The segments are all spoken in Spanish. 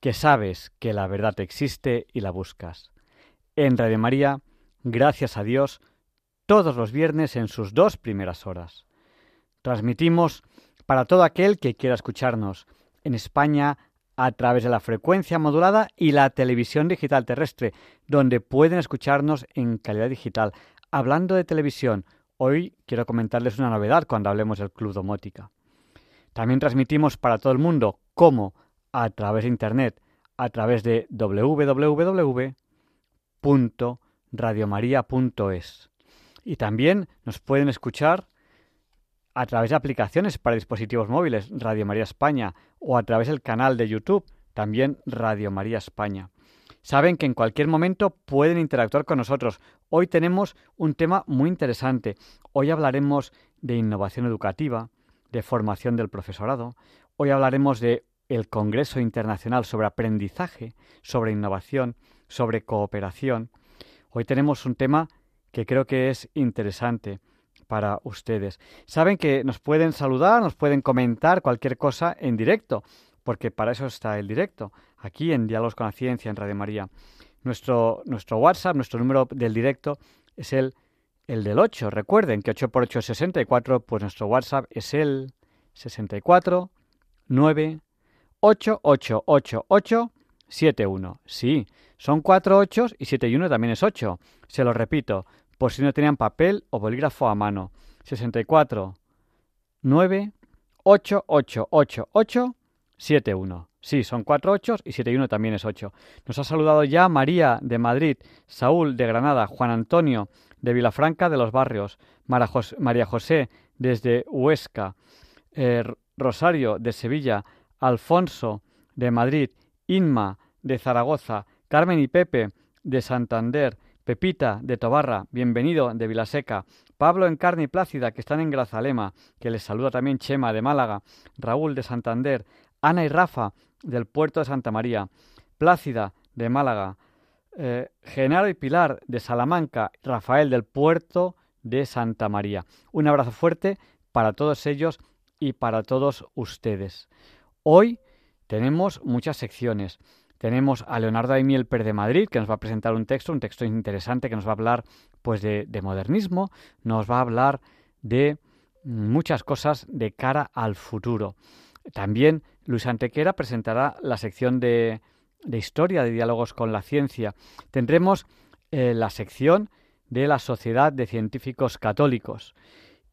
que sabes que la verdad existe y la buscas. En Radio María, gracias a Dios, todos los viernes en sus dos primeras horas. Transmitimos para todo aquel que quiera escucharnos en España a través de la frecuencia modulada y la televisión digital terrestre, donde pueden escucharnos en calidad digital Hablando de televisión, hoy quiero comentarles una novedad cuando hablemos del Club Domótica. También transmitimos para todo el mundo, como a través de Internet, a través de www.radiomaria.es. Y también nos pueden escuchar a través de aplicaciones para dispositivos móviles, Radio María España, o a través del canal de YouTube, también Radio María España saben que en cualquier momento pueden interactuar con nosotros. Hoy tenemos un tema muy interesante. Hoy hablaremos de innovación educativa, de formación del profesorado. Hoy hablaremos de el Congreso Internacional sobre Aprendizaje, sobre innovación, sobre cooperación. Hoy tenemos un tema que creo que es interesante para ustedes. Saben que nos pueden saludar, nos pueden comentar cualquier cosa en directo porque para eso está el directo, aquí en Diálogos con la Ciencia, en Radio María. Nuestro, WhatsApp, nuestro número del directo es el, el del 8. Recuerden que 8 por 8 es 64, pues nuestro WhatsApp es el 64 9 8 8 8 8 7 1. Sí, son 4 8 y 7 y 1 también es 8. Se lo repito, por si no tenían papel o bolígrafo a mano. 64 9 8 8 8 8 7-1. Sí, son cuatro ochos y 7 y 1 también es 8. Nos ha saludado ya María de Madrid, Saúl de Granada, Juan Antonio de Vilafranca de los Barrios, María José desde Huesca, eh, Rosario de Sevilla, Alfonso de Madrid, Inma de Zaragoza, Carmen y Pepe de Santander, Pepita de Tobarra, bienvenido de Vilaseca, Pablo en Carne y Plácida, que están en Grazalema, que les saluda también Chema de Málaga, Raúl de Santander, Ana y Rafa del puerto de Santa María, Plácida de Málaga, eh, Genaro y Pilar de Salamanca, Rafael del puerto de Santa María. Un abrazo fuerte para todos ellos y para todos ustedes. Hoy tenemos muchas secciones. Tenemos a Leonardo Aimiel de Madrid, que nos va a presentar un texto, un texto interesante que nos va a hablar pues de, de modernismo, nos va a hablar de muchas cosas de cara al futuro. También Luis Antequera presentará la sección de, historia de diálogos con la ciencia. Tendremos eh, la sección de la Sociedad de Científicos Católicos.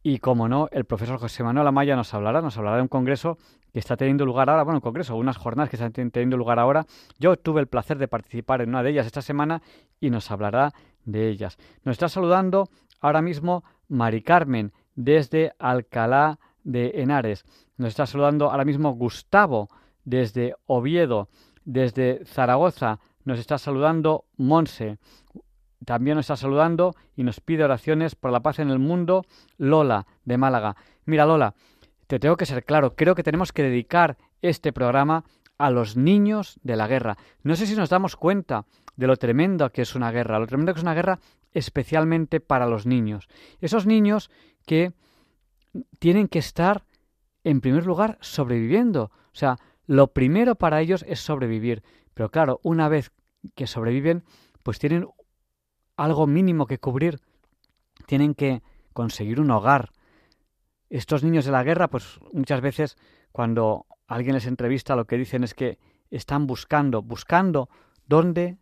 Y como no, el profesor José Manuel Amaya nos hablará, nos hablará de un congreso que está teniendo lugar ahora, bueno, un congreso, unas jornadas que están teniendo lugar ahora. Yo tuve el placer de participar en una de ellas esta semana y nos hablará de ellas. Nos está saludando ahora mismo Mari Carmen desde Alcalá de Henares. Nos está saludando ahora mismo Gustavo desde Oviedo, desde Zaragoza. Nos está saludando Monse. También nos está saludando y nos pide oraciones por la paz en el mundo Lola de Málaga. Mira Lola, te tengo que ser claro, creo que tenemos que dedicar este programa a los niños de la guerra. No sé si nos damos cuenta de lo tremendo que es una guerra, lo tremendo que es una guerra especialmente para los niños. Esos niños que tienen que estar, en primer lugar, sobreviviendo. O sea, lo primero para ellos es sobrevivir. Pero claro, una vez que sobreviven, pues tienen algo mínimo que cubrir. Tienen que conseguir un hogar. Estos niños de la guerra, pues muchas veces cuando alguien les entrevista lo que dicen es que están buscando, buscando dónde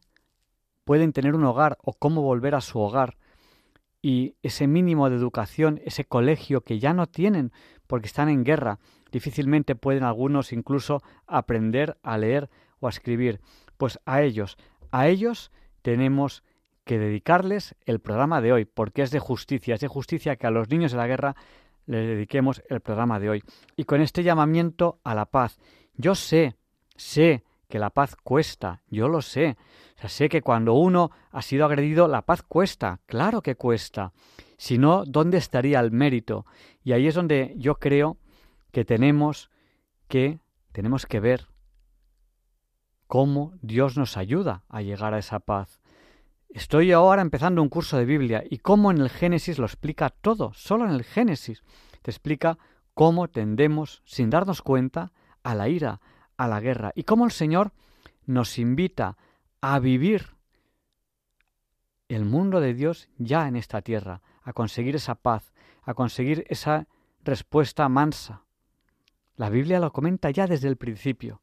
pueden tener un hogar o cómo volver a su hogar y ese mínimo de educación, ese colegio que ya no tienen porque están en guerra, difícilmente pueden algunos incluso aprender a leer o a escribir. Pues a ellos, a ellos tenemos que dedicarles el programa de hoy, porque es de justicia, es de justicia que a los niños de la guerra les dediquemos el programa de hoy. Y con este llamamiento a la paz, yo sé, sé que la paz cuesta, yo lo sé. Sé que cuando uno ha sido agredido, la paz cuesta, claro que cuesta. Si no, ¿dónde estaría el mérito? Y ahí es donde yo creo que tenemos que tenemos que ver cómo Dios nos ayuda a llegar a esa paz. Estoy ahora empezando un curso de Biblia y cómo en el Génesis lo explica todo, solo en el Génesis te explica cómo tendemos, sin darnos cuenta, a la ira, a la guerra y cómo el Señor nos invita a vivir el mundo de Dios ya en esta tierra, a conseguir esa paz, a conseguir esa respuesta mansa. La Biblia lo comenta ya desde el principio.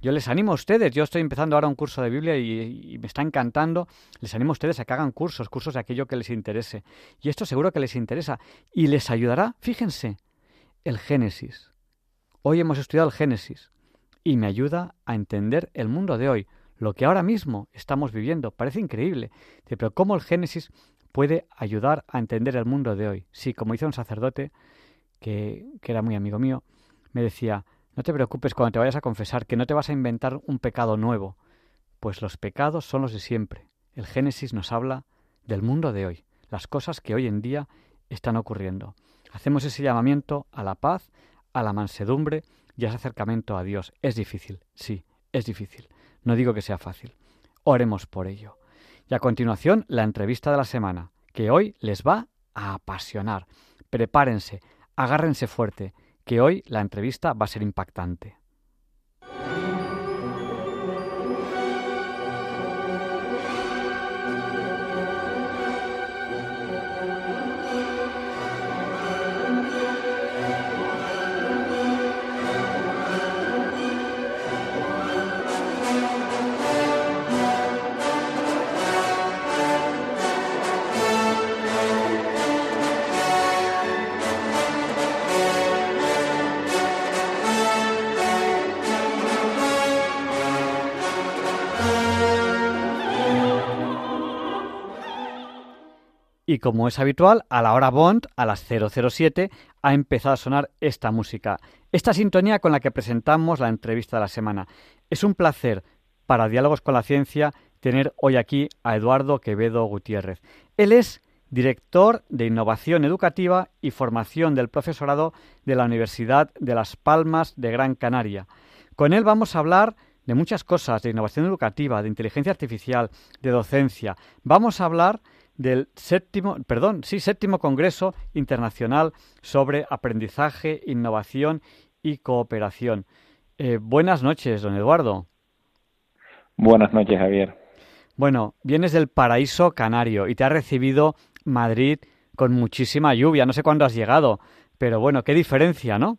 Yo les animo a ustedes, yo estoy empezando ahora un curso de Biblia y, me está encantando, les animo a ustedes a que hagan cursos, cursos de aquello que les interese. Y esto seguro que les interesa y les ayudará, fíjense, el Génesis. Hoy hemos estudiado el Génesis y me ayuda a entender el mundo de hoy, lo que ahora mismo estamos viviendo. Parece increíble, pero ¿cómo el Génesis puede ayudar a entender el mundo de hoy? Sí, como dice un sacerdote que, que era muy amigo mío, me decía, no te preocupes cuando te vayas a confesar que no te vas a inventar un pecado nuevo, pues los pecados son los de siempre. El Génesis nos habla del mundo de hoy, las cosas que hoy en día están ocurriendo. Hacemos ese llamamiento a la paz, a la mansedumbre y a ese acercamiento a Dios. Es difícil, sí, es difícil. No digo que sea fácil. Oremos por ello. Y a continuación, la entrevista de la semana, que hoy les va a apasionar. Prepárense, agárrense fuerte, que hoy la entrevista va a ser impactante. Y como es habitual, a la hora Bond, a las 007, ha empezado a sonar esta música. Esta sintonía con la que presentamos la entrevista de la semana. Es un placer para Diálogos con la Ciencia tener hoy aquí a Eduardo Quevedo Gutiérrez. Él es director de Innovación Educativa y Formación del Profesorado de la Universidad de Las Palmas de Gran Canaria. Con él vamos a hablar de muchas cosas, de innovación educativa, de inteligencia artificial, de docencia. Vamos a hablar del séptimo, perdón, sí, séptimo Congreso Internacional sobre Aprendizaje, Innovación y Cooperación. Eh, buenas noches, don Eduardo. Buenas noches, Javier. Bueno, vienes del paraíso canario y te ha recibido Madrid con muchísima lluvia. No sé cuándo has llegado, pero bueno, qué diferencia, ¿no?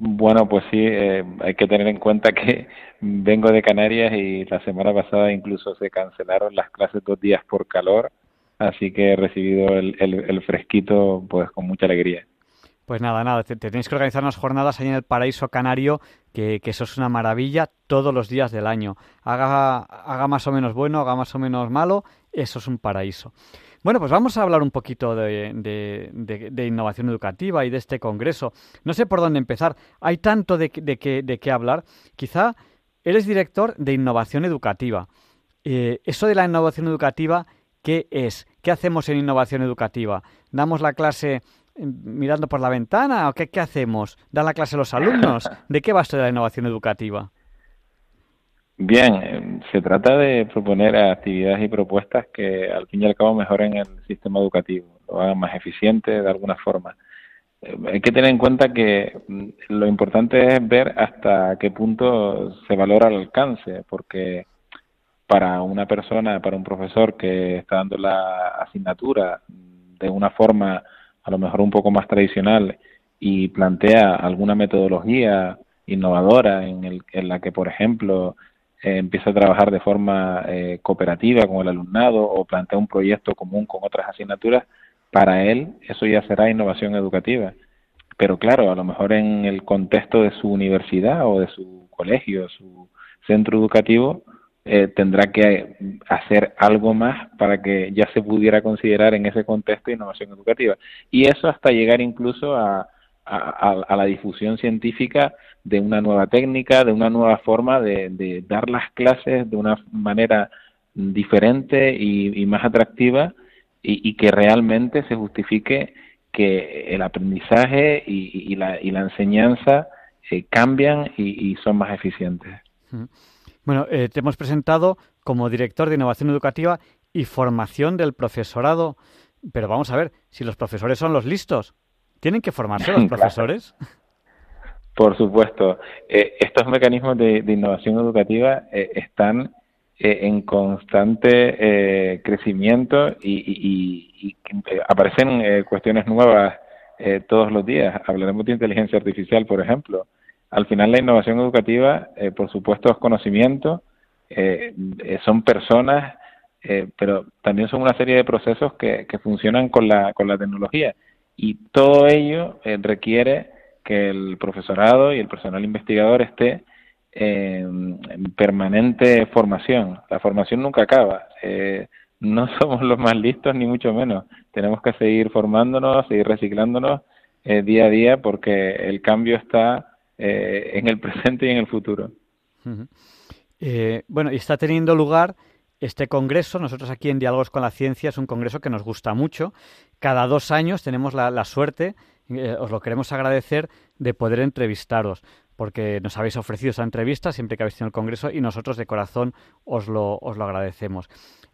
Bueno, pues sí, eh, hay que tener en cuenta que vengo de Canarias y la semana pasada incluso se cancelaron las clases dos días por calor, así que he recibido el, el, fresquito pues con mucha alegría. Pues nada, nada, te, tenéis que organizar unas jornadas ahí en el paraíso canario, que, que, eso es una maravilla todos los días del año. Haga, haga más o menos bueno, haga más o menos malo, eso es un paraíso. Bueno, pues vamos a hablar un poquito de, innovación educativa y de este congreso. No sé por dónde empezar. Hay tanto de, qué hablar. Quizá eres director de innovación educativa. Eh, eso de la innovación educativa, ¿qué es? ¿Qué hacemos en innovación educativa? ¿Damos la clase mm, mirando por la ventana o qué, qué hacemos? ¿Dan la clase a los alumnos? ¿De qué va esto de la innovación educativa? Bien, eh, se trata de proponer actividades y propuestas que al fin y al cabo mejoren el sistema educativo, lo hagan más eficiente de alguna forma. Eh, hay que tener en cuenta que mm, lo importante es ver hasta qué punto se valora el alcance, porque para una persona, para un profesor que está dando la asignatura de una forma a lo mejor un poco más tradicional y plantea alguna metodología innovadora en, en la que, por ejemplo, eh, empieza a trabajar de forma eh, cooperativa con el alumnado o plantea un proyecto común con otras asignaturas, para él eso ya será innovación educativa. Pero claro, a lo mejor en el contexto de su universidad o de su colegio, su centro educativo, eh, tendrá que hacer algo más para que ya se pudiera considerar en ese contexto innovación educativa. Y eso hasta llegar incluso a, a, la difusión científica de una nueva técnica, de una nueva forma de, dar las clases de una manera diferente y, más atractiva y, que realmente se justifique que el aprendizaje y, la, y la, enseñanza eh, cambian y, son más eficientes. Bueno, eh, te hemos presentado como director de innovación educativa y formación del profesorado, pero vamos a ver, si los profesores son los listos, ¿Tienen que formarse los profesores? Por supuesto. Eh, estos mecanismos de, innovación educativa eh, están eh, en constante crecimiento y, aparecen cuestiones nuevas todos los días. Hablaremos de inteligencia artificial, por ejemplo. Al final la innovación educativa, por supuesto, es conocimiento, son personas, pero también son una serie de procesos que, que funcionan con la, con la tecnología y todo ello eh, requiere que el profesorado y el personal investigador esté en permanente formación. La formación nunca acaba. Eh, no somos los más listos ni mucho menos. Tenemos que seguir formándonos, seguir reciclándonos eh, día a día porque el cambio está en el presente y en el futuro. bueno, y está teniendo lugar este congreso, nosotros aquí en Diálogos con la Ciencia, es un congreso que nos gusta mucho. Cada dos años tenemos la, suerte, eh, os lo queremos agradecer, de poder entrevistaros, porque nos habéis ofrecido esa entrevista siempre que habéis tenido el congreso y nosotros de corazón os lo, os lo agradecemos.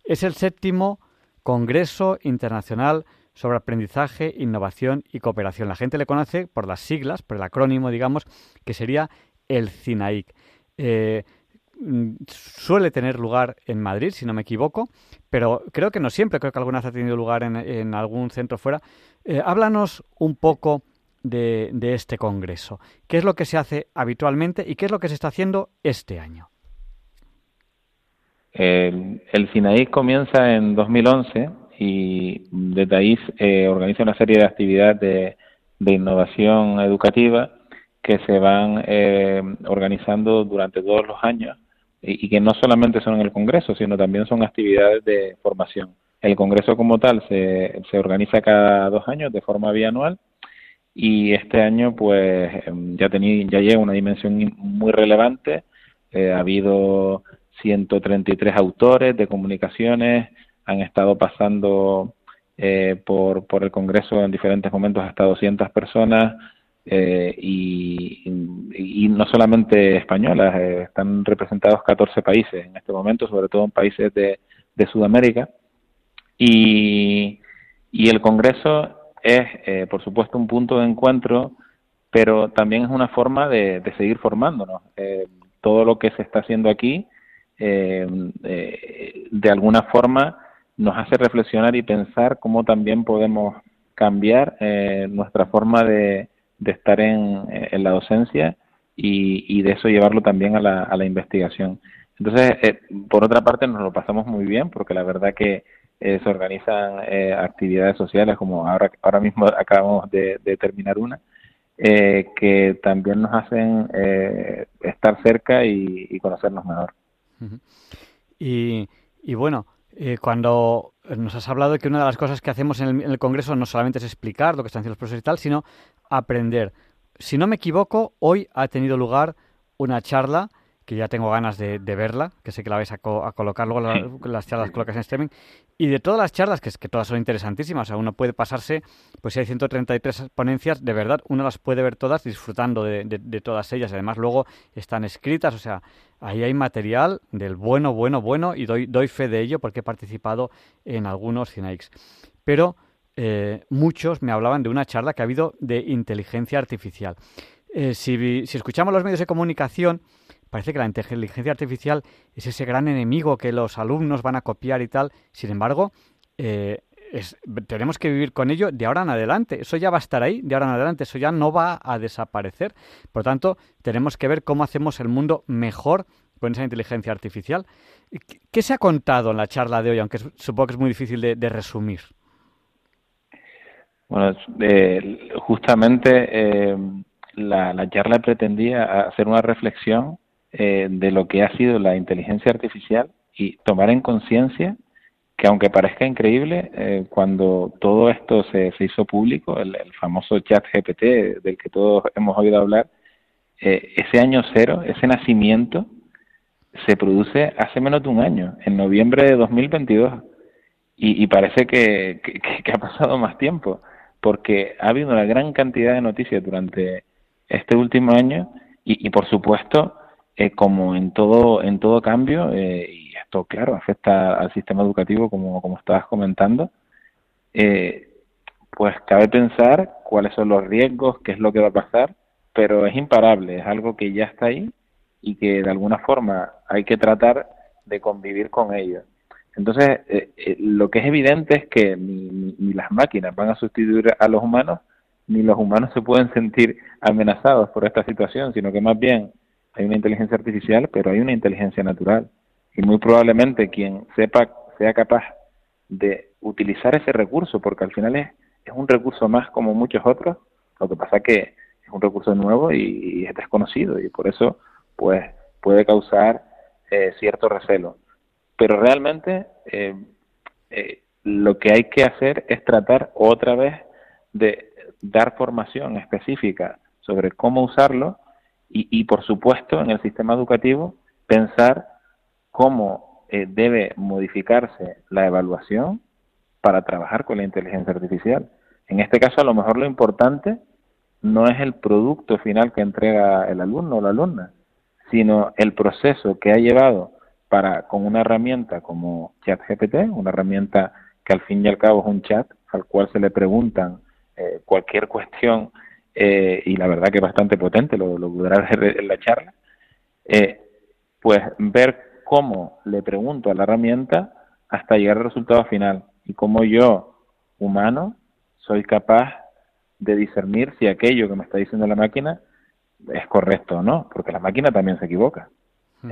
Es el séptimo Congreso Internacional sobre Aprendizaje, Innovación y Cooperación. La gente le conoce por las siglas, por el acrónimo, digamos, que sería el CINAIC. Suele tener lugar en Madrid, si no me equivoco, pero creo que no siempre, creo que alguna vez ha tenido lugar en, algún centro fuera. Eh, háblanos un poco de, este congreso. ¿Qué es lo que se hace habitualmente y qué es lo que se está haciendo este año? el SINAI comienza en 2011 y desde ahí eh, organiza una serie de actividades de, innovación educativa que se van eh, organizando durante todos los años y, que no solamente son en el Congreso, sino también son actividades de formación. El Congreso como tal se, se organiza cada dos años de forma bianual y este año pues em, ya, tenía, ya llega una dimensión muy relevante. Eh, ha habido 133 autores de comunicaciones, han estado pasando eh, por, por el Congreso en diferentes momentos hasta 200 personas, eh, y, no solamente españolas, eh, están representados 14 países en este momento, sobre todo en países de, Sudamérica. Y, y, el Congreso es, eh, por supuesto, un punto de encuentro, pero también es una forma de, seguir formándonos. todo lo que se está haciendo aquí, de alguna forma, nos hace reflexionar y pensar cómo también podemos cambiar nuestra forma de, de estar en, en la docencia y, y, de eso llevarlo también a la, a la investigación. Entonces, eh, por otra parte, nos lo pasamos muy bien porque la verdad que eh, se organizan eh, actividades sociales como ahora, ahora mismo acabamos de, terminar una, que también nos hacen estar cerca y, conocernos mejor. y, y bueno, cuando nos has hablado de que una de las cosas que hacemos en el, en el, Congreso no solamente es explicar lo que están haciendo los profesores y tal, sino aprender. Si no me equivoco, hoy ha tenido lugar una charla que ya tengo ganas de, verla, que sé que la vais a, colocar luego las charlas colocas en streaming. Y de todas las charlas, que es que todas son interesantísimas, o sea, uno puede pasarse, pues si hay 133 ponencias, de verdad, uno las puede ver todas disfrutando de, todas ellas. Además, luego están escritas, o sea, ahí hay material del bueno, bueno, bueno, y doy, doy fe de ello porque he participado en algunos Cinex. Pero eh, muchos me hablaban de una charla que ha habido de inteligencia artificial. Eh, si, escuchamos los medios de comunicación, parece que la inteligencia artificial es ese gran enemigo que los alumnos van a copiar y tal. Sin embargo, eh, tenemos que vivir con ello de ahora en adelante. Eso ya va a estar ahí, de ahora en adelante. Eso ya no va a desaparecer. Por lo tanto, tenemos que ver cómo hacemos el mundo mejor con esa inteligencia artificial. ¿Qué se ha contado en la charla de hoy, aunque supongo que es muy difícil de, resumir? Bueno, eh, justamente eh, la, charla pretendía hacer una reflexión eh, de lo que ha sido la inteligencia artificial y tomar en conciencia que aunque parezca increíble, eh, cuando todo esto se, se hizo público, el, famoso chat GPT del que todos hemos oído hablar, eh, ese año cero, ese nacimiento, se produce hace menos de un año, en noviembre de 2022. Y, y parece que, que, ha pasado más tiempo, porque ha habido una gran cantidad de noticias durante este último año y, y por supuesto, eh, como en todo, en todo cambio, eh, esto, claro, afecta al sistema educativo, como, como estabas comentando, eh, pues cabe pensar cuáles son los riesgos, qué es lo que va a pasar, pero es imparable, es algo que ya está ahí y que de alguna forma hay que tratar de convivir con ello. Entonces, eh, eh, lo que es evidente es que ni, ni, las máquinas van a sustituir a los humanos, ni los humanos se pueden sentir amenazados por esta situación, sino que más bien hay una inteligencia artificial, pero hay una inteligencia natural y muy probablemente quien sepa sea capaz de utilizar ese recurso, porque al final es, un recurso más como muchos otros, lo que pasa que es un recurso nuevo y, es desconocido y por eso pues puede causar eh, cierto recelo. Pero realmente eh, eh, lo que hay que hacer es tratar otra vez de dar formación específica sobre cómo usarlo y, y por supuesto en el sistema educativo pensar cómo eh, debe modificarse la evaluación para trabajar con la inteligencia artificial. En este caso, a lo mejor lo importante no es el producto final que entrega el alumno o la alumna, sino el proceso que ha llevado para con una herramienta como ChatGPT, una herramienta que al fin y al cabo es un chat al cual se le preguntan eh, cualquier cuestión eh, y la verdad que es bastante potente, lo, lo podrá ver en la charla, pues ver cómo le pregunto a la herramienta hasta llegar al resultado final y cómo yo, humano, soy capaz de discernir si aquello que me está diciendo la máquina es correcto o no, porque la máquina también se equivoca.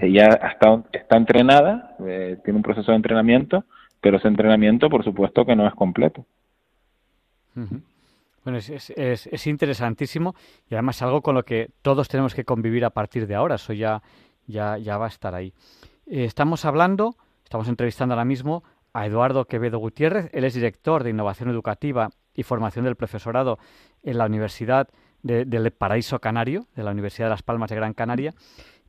Ella está, está entrenada, eh, tiene un proceso de entrenamiento, pero ese entrenamiento, por supuesto, que no es completo. Bueno, es, es, es, interesantísimo y además algo con lo que todos tenemos que convivir a partir de ahora. Eso ya, ya, ya va a estar ahí. Eh, estamos hablando, estamos entrevistando ahora mismo a Eduardo Quevedo Gutiérrez. Él es director de Innovación Educativa y Formación del Profesorado en la Universidad del Paraíso Canario, de la Universidad de Las Palmas de Gran Canaria.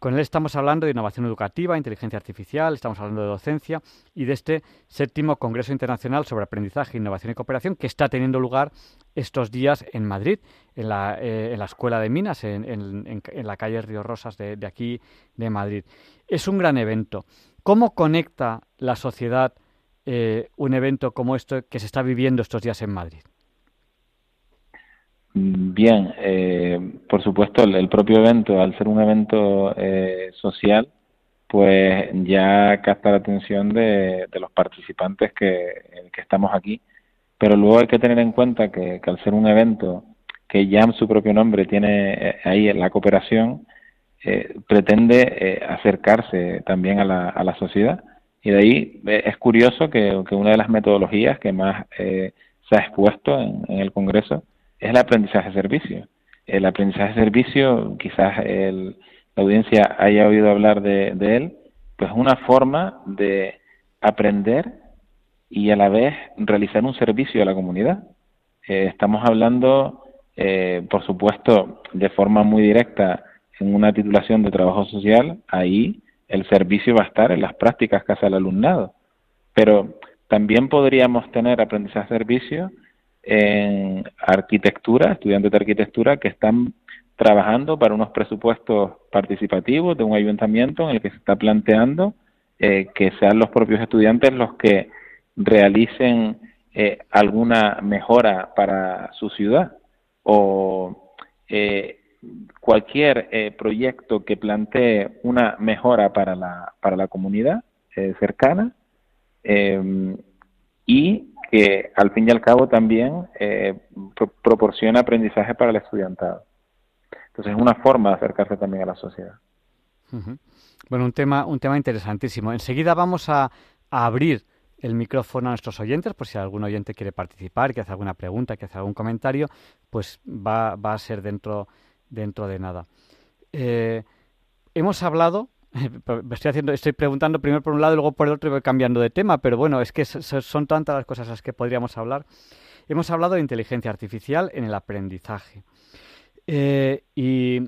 Con él estamos hablando de innovación educativa, inteligencia artificial, estamos hablando de docencia y de este séptimo Congreso Internacional sobre Aprendizaje, Innovación y Cooperación que está teniendo lugar estos días en Madrid, en la, eh, Escuela de Minas, en, la calle Río Rosas de, aquí de Madrid. Es un gran evento. ¿Cómo conecta la sociedad eh, un evento como esto que se está viviendo estos días en Madrid? Bien, eh, por supuesto, el, propio evento, al ser un evento eh, social, pues ya capta la atención de, los participantes que, que, estamos aquí. Pero luego hay que tener en cuenta que, al ser un evento que ya su propio nombre tiene eh, ahí la cooperación, pretende acercarse también a la, a la sociedad. Y de ahí es curioso que, que, una de las metodologías que más se ha expuesto en el Congreso es el aprendizaje de servicio. El aprendizaje de servicio, quizás el, la audiencia haya oído hablar de, él, pues es una forma de aprender y a la vez realizar un servicio a la comunidad. Eh, estamos hablando, eh, por supuesto, de forma muy directa en una titulación de trabajo social, ahí el servicio va a estar en las prácticas que hace el alumnado. Pero también podríamos tener aprendizaje de servicio en arquitectura, estudiantes de arquitectura que están trabajando para unos presupuestos participativos de un ayuntamiento en el que se está planteando eh, que sean los propios estudiantes los que realicen eh, alguna mejora para su ciudad o eh, cualquier proyecto que plantee una mejora para la, para la comunidad cercana y que al fin y al cabo también eh, proporciona aprendizaje para el estudiantado. Entonces es una forma de acercarse también a la sociedad. Bueno, un tema, un tema interesantísimo. Enseguida vamos a, abrir el micrófono a nuestros oyentes, por si algún oyente quiere participar, que hace alguna pregunta, que hace algún comentario, pues va, va a ser dentro, dentro de nada. Eh, hemos hablado, estoy preguntando primero por un lado y luego por el otro y voy cambiando de tema, pero bueno, es que son tantas las cosas a las que podríamos hablar. Hemos hablado de inteligencia artificial en el aprendizaje. Eh, y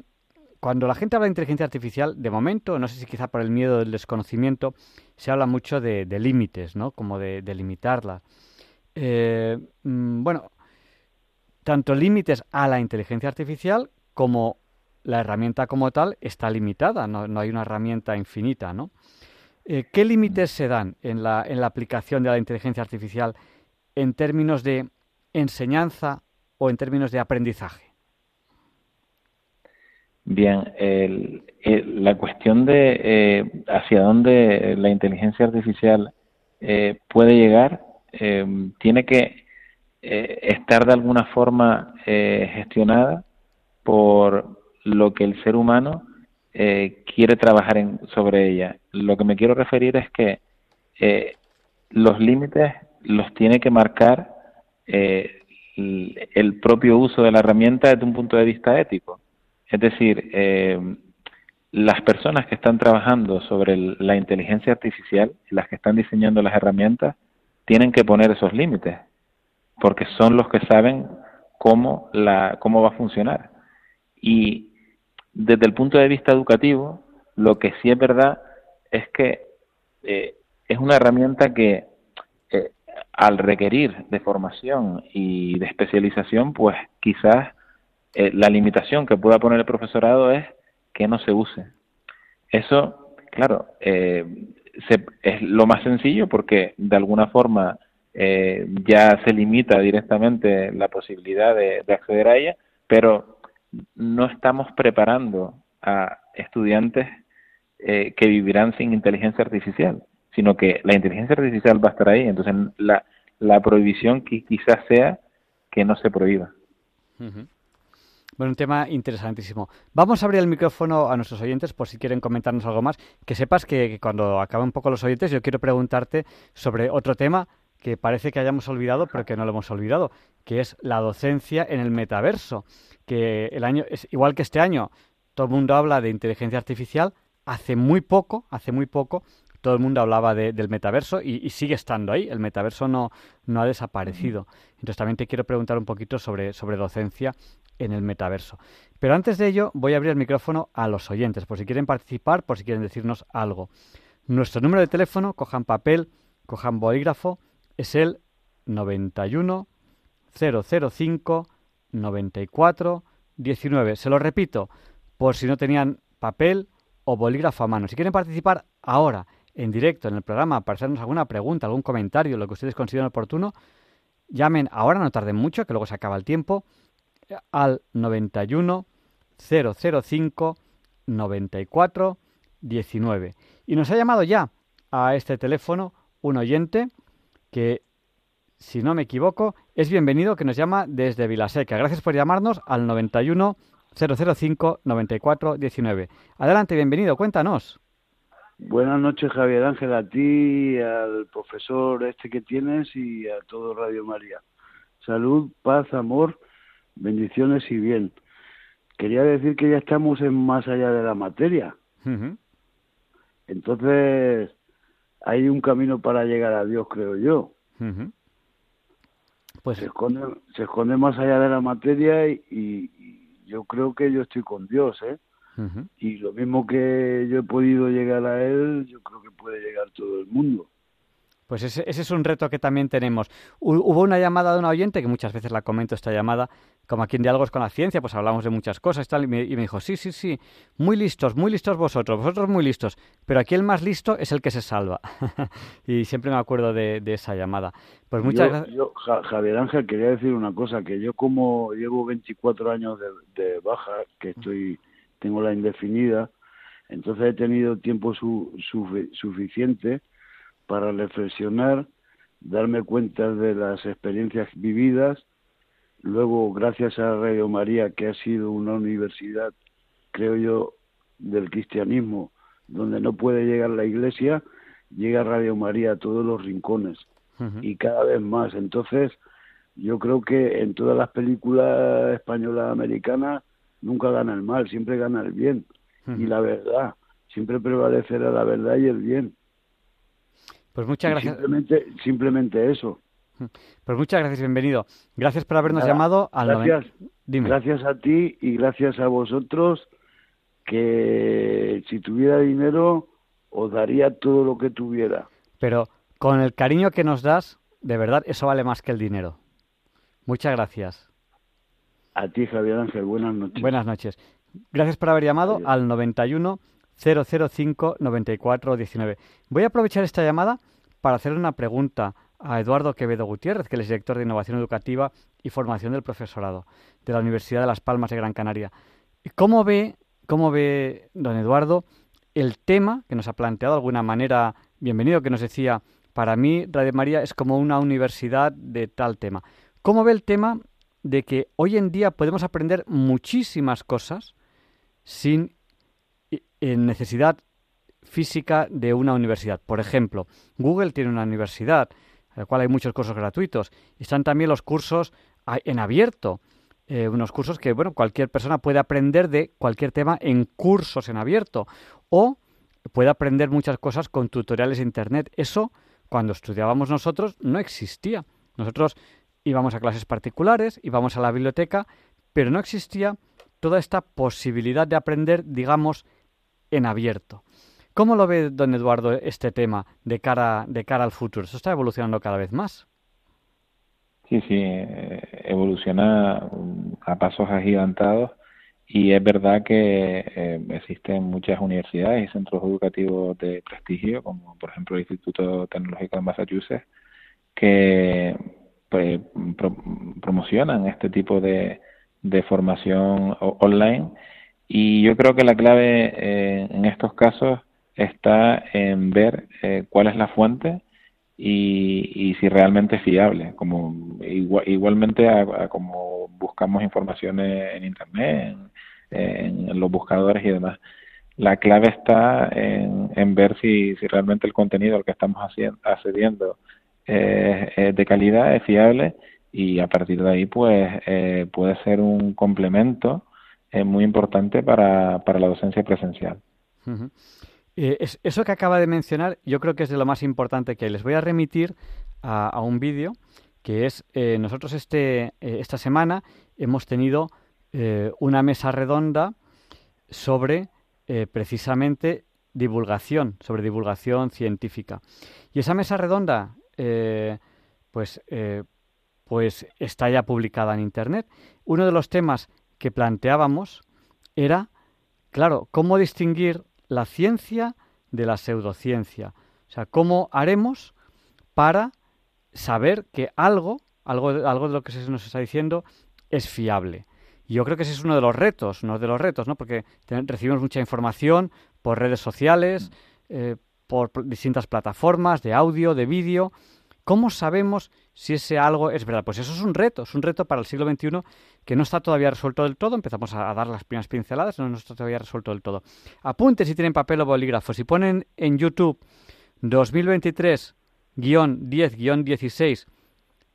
cuando la gente habla de inteligencia artificial, de momento, no sé si quizá por el miedo del desconocimiento, se habla mucho de, límites, ¿no? Como de, limitarla. Eh, mm, bueno, tanto límites a la inteligencia artificial como la herramienta como tal está limitada, no, hay una herramienta infinita, ¿no? Eh, ¿Qué límites se dan en la, en la aplicación de la inteligencia artificial en términos de enseñanza o en términos de aprendizaje? Bien, la cuestión de eh, hacia dónde la inteligencia artificial eh, puede llegar tiene que estar de alguna forma gestionada por lo que el ser humano eh, quiere trabajar en, sobre ella. Lo que me quiero referir es que eh, los límites los tiene que marcar eh, el propio uso de la herramienta desde un punto de vista ético. Es decir, las personas que están trabajando sobre la inteligencia artificial, las que están diseñando las herramientas, tienen que poner esos límites, porque son los que saben cómo, la, cómo va a funcionar. Y desde el punto de vista educativo, lo que sí es verdad es que eh, es una herramienta que eh, al requerir de formación y de especialización, pues quizás eh, la limitación que pueda poner el profesorado es que no se use. Eso, claro, es lo más sencillo porque de alguna forma ya se limita directamente la posibilidad de acceder a ella, pero no estamos preparando a estudiantes eh, que vivirán sin inteligencia artificial, sino que la inteligencia artificial va a estar ahí. Entonces, la, la prohibición que quizás sea que no se prohíba. Bueno, un tema interesantísimo. Vamos a abrir el micrófono a nuestros oyentes por si quieren comentarnos algo más. Que sepas que, que cuando acaben un poco los oyentes, yo quiero preguntarte sobre otro tema que parece que hayamos olvidado, pero que no lo hemos olvidado, que es la docencia en el metaverso que el año, es igual que este año, todo el mundo habla de inteligencia artificial, hace muy poco, hace muy poco, todo el mundo hablaba del metaverso y, sigue estando ahí, el metaverso no, no ha desaparecido. Entonces también te quiero preguntar un poquito sobre, sobre docencia en el metaverso. Pero antes de ello, voy a abrir el micrófono a los oyentes, por si quieren participar, por si quieren decirnos algo. Nuestro número de teléfono, cojan papel, cojan bolígrafo, es el 91 005 94 19. Se lo repito, por si no tenían papel o bolígrafo a mano. Si quieren participar ahora, en directo, en el programa, para hacernos alguna pregunta, algún comentario, lo que ustedes consideren oportuno, llamen ahora, no tarden mucho, que luego se acaba el tiempo, al 91 005 94 19. Y nos ha llamado ya a este teléfono un oyente que si no me equivoco, es bienvenido que nos llama desde Vilaseca. Gracias por llamarnos al 91 005 94 19. Adelante, bienvenido, cuéntanos. Buenas noches, Javier Ángel, a ti, al profesor este que tienes y a todo Radio María. Salud, paz, amor, bendiciones y bien. Quería decir que ya estamos en más allá de la materia. Entonces, hay un camino para llegar a Dios, creo yo. Pues se esconde, se esconde más allá de la materia y, yo creo que yo estoy con Dios, ¿eh? Y lo mismo que yo he podido llegar a Él, yo creo que puede llegar todo el mundo. Pues ese, es un reto que también tenemos. Hubo una llamada de un oyente, que muchas veces la comento esta llamada, como aquí en Diálogos con la Ciencia, pues hablamos de muchas cosas y tal, y me, dijo, sí, sí, sí, muy listos, muy listos vosotros, vosotros muy listos, pero aquí el más listo es el que se salva. y siempre me acuerdo de, esa llamada. Pues muchas gracias. Yo, Javier Ángel, quería decir una cosa, que yo como llevo 24 años de, baja, que estoy tengo la indefinida, entonces he tenido tiempo suficiente para reflexionar, darme cuenta de las experiencias vividas, luego gracias a Radio María, que ha sido una universidad, creo yo, del cristianismo, donde no puede llegar la iglesia, llega Radio María a todos los rincones y cada vez más. Entonces, yo creo que en todas las películas españolas americanas nunca gana el mal, siempre gana el bien y la verdad. Siempre prevalecerá la verdad y el bien. Pues muchas gracias. Simplemente, simplemente eso. Pues muchas gracias, bienvenido. Gracias por habernos llamado al gracias, gracias a ti y gracias a vosotros que si tuviera dinero os daría todo lo que tuviera. Pero con el cariño que nos das, de verdad, eso vale más que el dinero. Muchas gracias. A ti, Javier Ángel, buenas noches. Buenas noches. Gracias por haber llamado al 91 005 94 19. Voy a aprovechar esta llamada para hacer una pregunta a Eduardo Quevedo Gutiérrez, que es director de Innovación Educativa y Formación del Profesorado de la Universidad de Las Palmas de Gran Canaria. ¿Cómo ve, cómo ve don Eduardo el tema que nos ha planteado de alguna manera, bienvenido, que nos decía, para mí Radio María es como una universidad de tal tema. ¿Cómo ve el tema de que hoy en día podemos aprender muchísimas cosas sin necesidad física de una universidad? Por ejemplo, Google tiene una universidad, en la cual hay muchos cursos gratuitos. Están también los cursos en abierto, eh, unos cursos que bueno cualquier persona puede aprender de cualquier tema en cursos en abierto o puede aprender muchas cosas con tutoriales de internet. Eso cuando estudiábamos nosotros no existía. Nosotros íbamos a clases particulares, íbamos a la biblioteca, pero no existía toda esta posibilidad de aprender, digamos, en abierto. ¿Cómo lo ve don Eduardo este tema de cara, de cara al futuro? ¿Eso está evolucionando cada vez más? Sí, sí, eh, evoluciona a pasos agigantados y es verdad que eh, existen muchas universidades y centros educativos de prestigio, como por ejemplo el Instituto Tecnológico de Massachusetts, que pues, promocionan este tipo de, de formación online. Y yo creo que la clave eh, en estos casos está en ver eh, cuál es la fuente y, y si realmente es fiable, como igualmente a, como buscamos informaciones en internet, en, los buscadores y demás. La clave está en, en ver si, si realmente el contenido al que estamos haciendo, accediendo es, de calidad, es fiable y a partir de ahí pues eh, puede ser un complemento eh, muy importante para, para la docencia presencial. Eh, eso que acaba de mencionar yo creo que es de lo más importante que hay. Les voy a remitir a, un vídeo que es, eh, nosotros este, eh, esta semana hemos tenido una mesa redonda sobre precisamente divulgación, sobre divulgación científica. Y esa mesa redonda, pues, pues está ya publicada en Internet. Uno de los temas que planteábamos era, claro, cómo distinguir la ciencia de la pseudociencia. O sea, ¿cómo haremos para saber que algo, algo, algo de lo que se nos está diciendo es fiable? Y yo creo que ese es uno de los retos, uno de los retos, ¿no? Porque recibimos mucha información por redes sociales, eh, por distintas plataformas de audio, de vídeo, ¿Cómo sabemos si ese algo es verdad? Pues eso es un reto, es un reto para el siglo XXI que no está todavía resuelto del todo. Empezamos a, dar las primeras pinceladas, no, está todavía resuelto del todo. Apunten si tienen papel o bolígrafo. Si ponen en YouTube 2023-10-16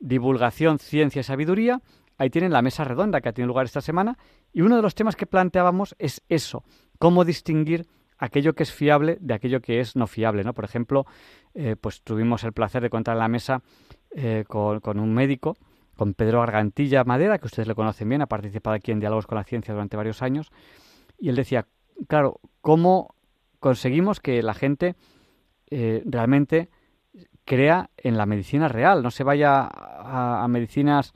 divulgación, ciencia y sabiduría, ahí tienen la mesa redonda que ha tenido lugar esta semana y uno de los temas que planteábamos es eso, cómo distinguir aquello que es fiable de aquello que es no fiable, ¿no? Por ejemplo, eh, pues tuvimos el placer de contar en la mesa eh, con, un médico, con Pedro Argantilla Madera, que ustedes le conocen bien, ha participado aquí en Diálogos con la Ciencia durante varios años, y él decía, claro, ¿cómo conseguimos que la gente eh, realmente crea en la medicina real, no se vaya a medicinas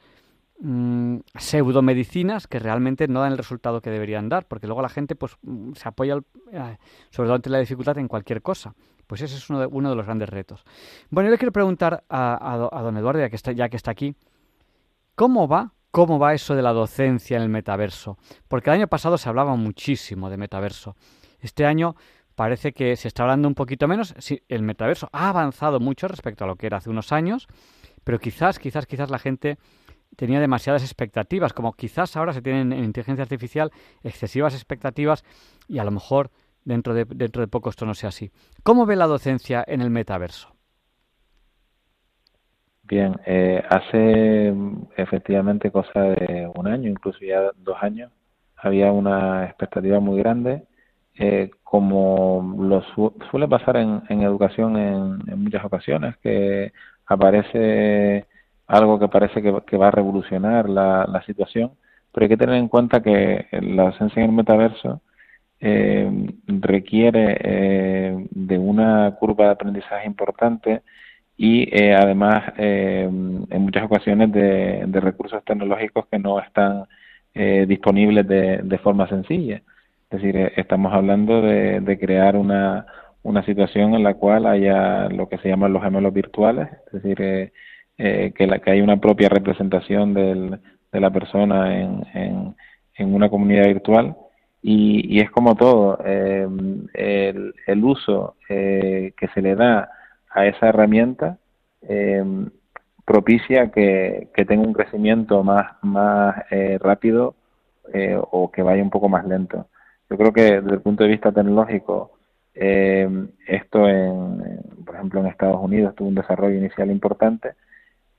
Mm, pseudomedicinas que realmente no dan el resultado que deberían dar, porque luego la gente pues mm, se apoya, eh, sobre todo ante la dificultad, en cualquier cosa. Pues ese es uno de, uno de los grandes retos. Bueno, yo le quiero preguntar a, a, don Eduardo, ya que, está, ya que está aquí, ¿cómo va cómo va eso de la docencia en el metaverso. Porque el año pasado se hablaba muchísimo de metaverso. Este año parece que se está hablando un poquito menos. El metaverso ha avanzado mucho respecto a lo que era hace unos años, pero quizás, quizás, quizás la gente tenía demasiadas expectativas, como quizás ahora se tienen en inteligencia artificial excesivas expectativas y a lo mejor dentro de, dentro de poco esto no sea así. ¿Cómo ve la docencia en el metaverso? Bien, eh, hace efectivamente cosa de un año, incluso ya dos años, había una expectativa muy grande, eh, como lo suele pasar en, educación en, muchas ocasiones, que aparece algo que parece que, va a revolucionar la, situación, pero hay que tener en cuenta que la docencia en el metaverso eh, requiere de una curva de aprendizaje importante y eh, además eh, en muchas ocasiones de, recursos tecnológicos que no están eh, disponibles de, de, forma sencilla. Es decir, estamos hablando de, de crear una, una situación en la cual haya lo que se llaman los gemelos virtuales, es decir, que, la, que hay una propia representación del, de la persona en, en, en una comunidad virtual. Y, y es como todo, el, el, uso que se le da a esa herramienta eh, propicia que, tenga un crecimiento más, más eh, rápido eh, o que vaya un poco más lento. Yo creo que desde el punto de vista tecnológico, esto, en, por ejemplo, en Estados Unidos tuvo un desarrollo inicial importante,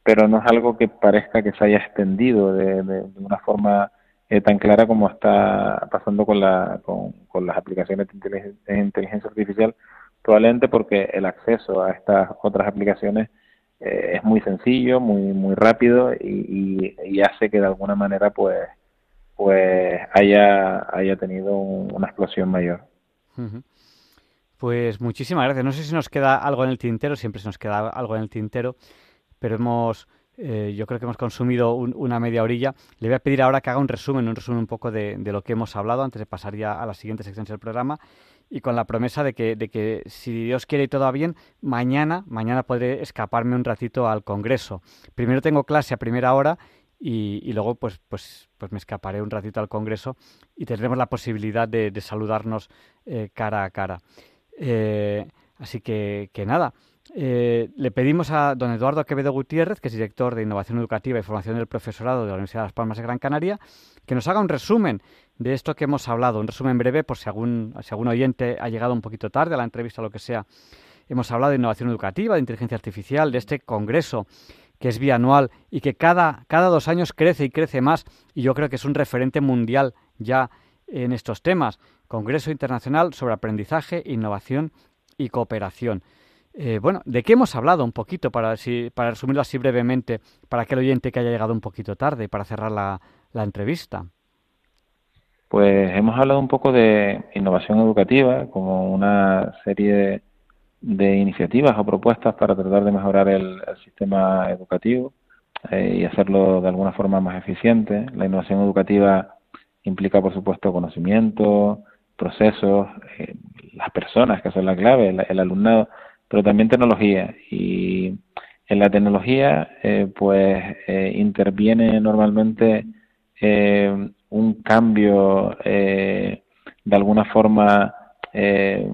pero no es algo que parezca que se haya extendido de, una forma tan clara como está pasando con, la, con, con las aplicaciones de inteligencia artificial probablemente porque el acceso a estas otras aplicaciones eh, es muy sencillo, muy muy rápido y, hace que de alguna manera pues pues haya haya tenido una explosión mayor. Pues muchísimas gracias. No sé si nos queda algo en el tintero, siempre se nos queda algo en el tintero, pero hemos eh, yo creo que hemos consumido una media orilla. Le voy a pedir ahora que haga un resumen, un resumen un poco de, de, lo que hemos hablado antes de pasar ya a la siguiente sección del programa y con la promesa de que, de que si Dios quiere y todo va bien, mañana, mañana podré escaparme un ratito al Congreso. Primero tengo clase a primera hora y, y luego pues, pues, pues me escaparé un ratito al Congreso y tendremos la posibilidad de, de saludarnos eh, cara a cara. Eh, así que, que nada, eh, le pedimos a don Eduardo Quevedo Gutiérrez, que es director de Innovación Educativa y Formación del Profesorado de la Universidad de Las Palmas de Gran Canaria, que nos haga un resumen de esto que hemos hablado, un resumen breve por si algún, si algún oyente ha llegado un poquito tarde a la entrevista lo que sea. Hemos hablado de innovación educativa, de inteligencia artificial, de este congreso que es bianual y que cada, cada dos años crece y crece más y yo creo que es un referente mundial ya en estos temas. Congreso Internacional sobre Aprendizaje, Innovación y Cooperación. Eh, bueno, ¿de qué hemos hablado un poquito para, para resumirlo así brevemente para aquel oyente que haya llegado un poquito tarde para cerrar la, la entrevista? Pues hemos hablado un poco de innovación educativa como una serie de, iniciativas o propuestas para tratar de mejorar el, sistema educativo eh, y hacerlo de alguna forma más eficiente. La innovación educativa implica, por supuesto, conocimiento, procesos, eh, las personas, que son la clave, el, alumnado, pero también tecnología. Y en la tecnología, eh, pues interviene normalmente un cambio eh, de alguna forma eh,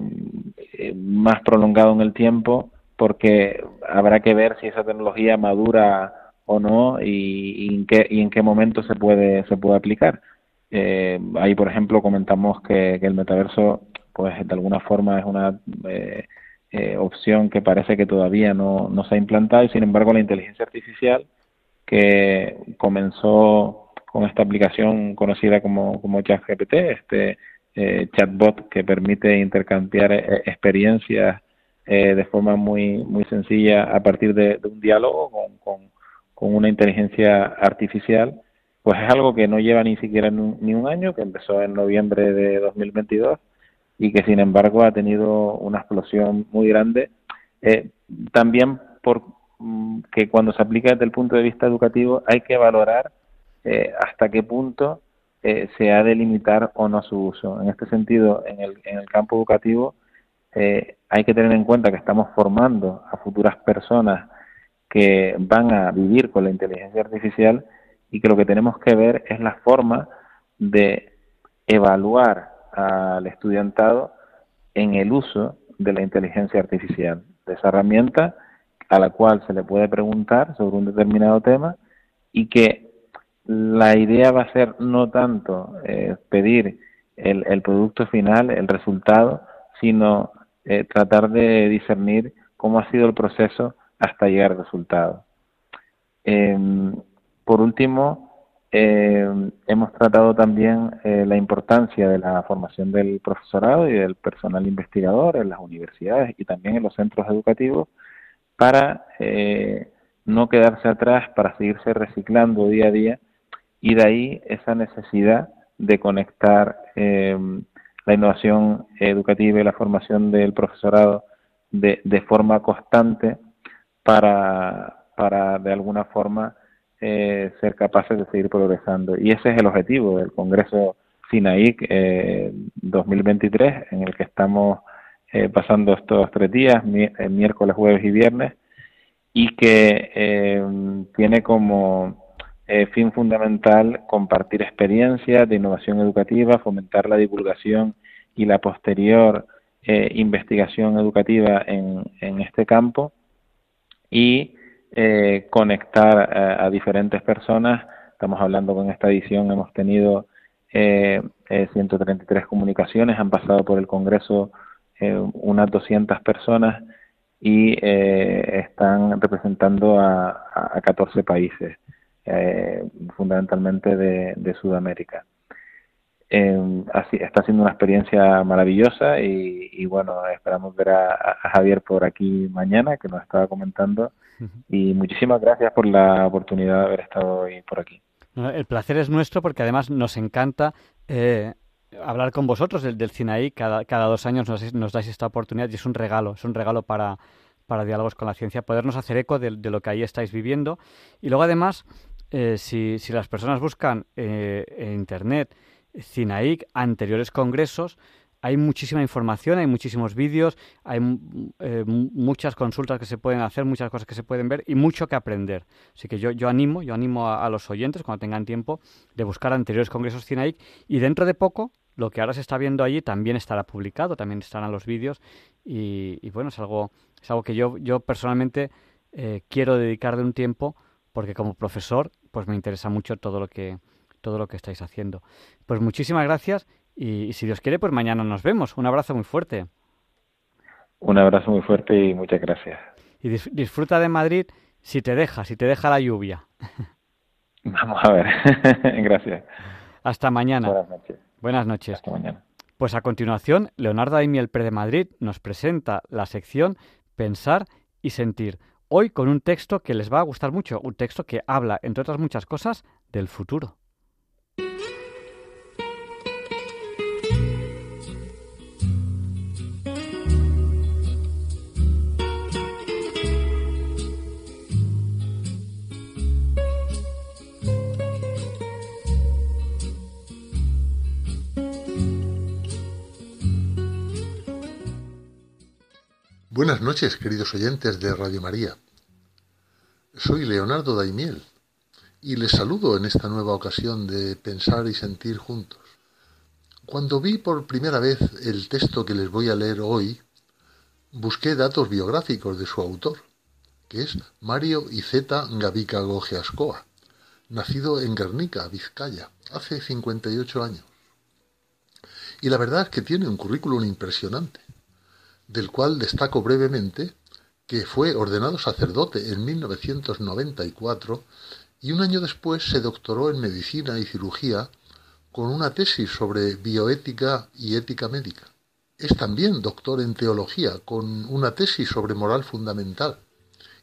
más prolongado en el tiempo porque habrá que ver si esa tecnología madura o no y, en, qué, y en qué momento se puede se puede aplicar. Eh, ahí por ejemplo comentamos que, el metaverso pues de alguna forma es una eh, opción que parece que todavía no, no se ha implantado y sin embargo la inteligencia artificial que comenzó con esta aplicación conocida como, como ChatGPT, este eh, chatbot que permite intercambiar eh, experiencias eh, de forma muy muy sencilla a partir de, un diálogo con, con, una inteligencia artificial, pues es algo que no lleva ni siquiera ni un año, que empezó en noviembre de 2022 y que sin embargo ha tenido una explosión muy grande, también porque mm, cuando se aplica desde el punto de vista educativo hay que valorar eh, hasta qué punto eh, se ha de limitar o no su uso. En este sentido, en el, en el campo educativo eh, hay que tener en cuenta que estamos formando a futuras personas que van a vivir con la inteligencia artificial y que lo que tenemos que ver es la forma de evaluar al estudiantado en el uso de la inteligencia artificial, de esa herramienta a la cual se le puede preguntar sobre un determinado tema y que la idea va a ser no tanto eh, pedir el, el producto final, el resultado, sino eh, tratar de discernir cómo ha sido el proceso hasta llegar al resultado. Em, por último, em, hemos tratado también eh, la importancia de la formación del profesorado y del personal investigador en las universidades y también en los centros educativos para eh, no quedarse atrás, para seguirse reciclando día a día y de ahí esa necesidad de conectar em, la innovación educativa y la formación del profesorado de, de forma constante para, para de alguna forma eh, ser capaces de seguir progresando. Y ese es el objetivo del Congreso SINAIC eh, 2023, en el que estamos eh, pasando estos tres días, eh, miércoles, jueves y viernes, y que eh, tiene como fin fundamental compartir experiencias de innovación educativa, fomentar la divulgación y la posterior investigación educativa en, en este campo y eh, conectar eh, a, diferentes personas. Estamos hablando con esta edición, hemos tenido eh, 133 comunicaciones, han pasado por el Congreso eh, unas 200 personas y están representando a, a 14 países, fundamentalmente de, de Sudamérica. Eh, así, está siendo una experiencia maravillosa y, bueno, esperamos ver a, Javier por aquí mañana, que nos estaba comentando. Y muchísimas gracias por la oportunidad de haber estado hoy por aquí. El placer es nuestro porque además nos encanta eh, hablar con vosotros del, del CINAI. Cada, cada dos años nos, nos, dais esta oportunidad y es un regalo, es un regalo para, para diálogos con la ciencia, podernos hacer eco de, de lo que ahí estáis viviendo. Y luego además, eh, si, si las personas buscan eh, en Internet, CINAIC, anteriores congresos, hay muchísima información, hay muchísimos vídeos, hay eh, muchas consultas que se pueden hacer, muchas cosas que se pueden ver y mucho que aprender. Así que yo, yo animo, yo animo a, los oyentes cuando tengan tiempo de buscar anteriores congresos CINAIC y dentro de poco lo que ahora se está viendo allí también estará publicado, también estarán los vídeos y, bueno, es algo, es algo que yo, yo personalmente eh, quiero dedicarle un tiempo porque como profesor pues me interesa mucho todo lo que todo lo que estáis haciendo. Pues muchísimas gracias y, si Dios quiere, pues mañana nos vemos. Un abrazo muy fuerte. Un abrazo muy fuerte y muchas gracias. Y disfruta de Madrid si te deja, si te deja la lluvia. Vamos a ver. gracias. Hasta mañana. Buenas noches. Buenas noches. Hasta mañana. Pues a continuación, Leonardo Aimiel Pre de Madrid nos presenta la sección Pensar y Sentir. Hoy con un texto que les va a gustar mucho, un texto que habla, entre otras muchas cosas, del futuro. Buenas noches, queridos oyentes de Radio María. Soy Leonardo Daimiel y les saludo en esta nueva ocasión de pensar y sentir juntos. Cuando vi por primera vez el texto que les voy a leer hoy, busqué datos biográficos de su autor, que es Mario Izeta Gavica Gogeascoa, nacido en Guernica, Vizcaya, hace 58 años. Y la verdad es que tiene un currículum impresionante del cual destaco brevemente que fue ordenado sacerdote en 1994 y un año después se doctoró en medicina y cirugía con una tesis sobre bioética y ética médica. Es también doctor en teología con una tesis sobre moral fundamental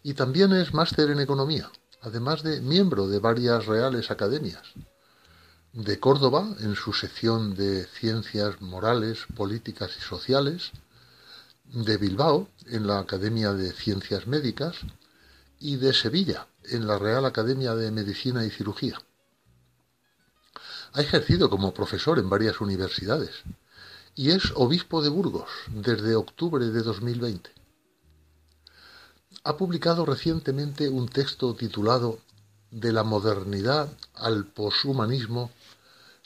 y también es máster en economía, además de miembro de varias reales academias. De Córdoba, en su sección de ciencias morales, políticas y sociales, de Bilbao, en la Academia de Ciencias Médicas, y de Sevilla, en la Real Academia de Medicina y Cirugía. Ha ejercido como profesor en varias universidades y es obispo de Burgos desde octubre de 2020. Ha publicado recientemente un texto titulado De la modernidad al poshumanismo,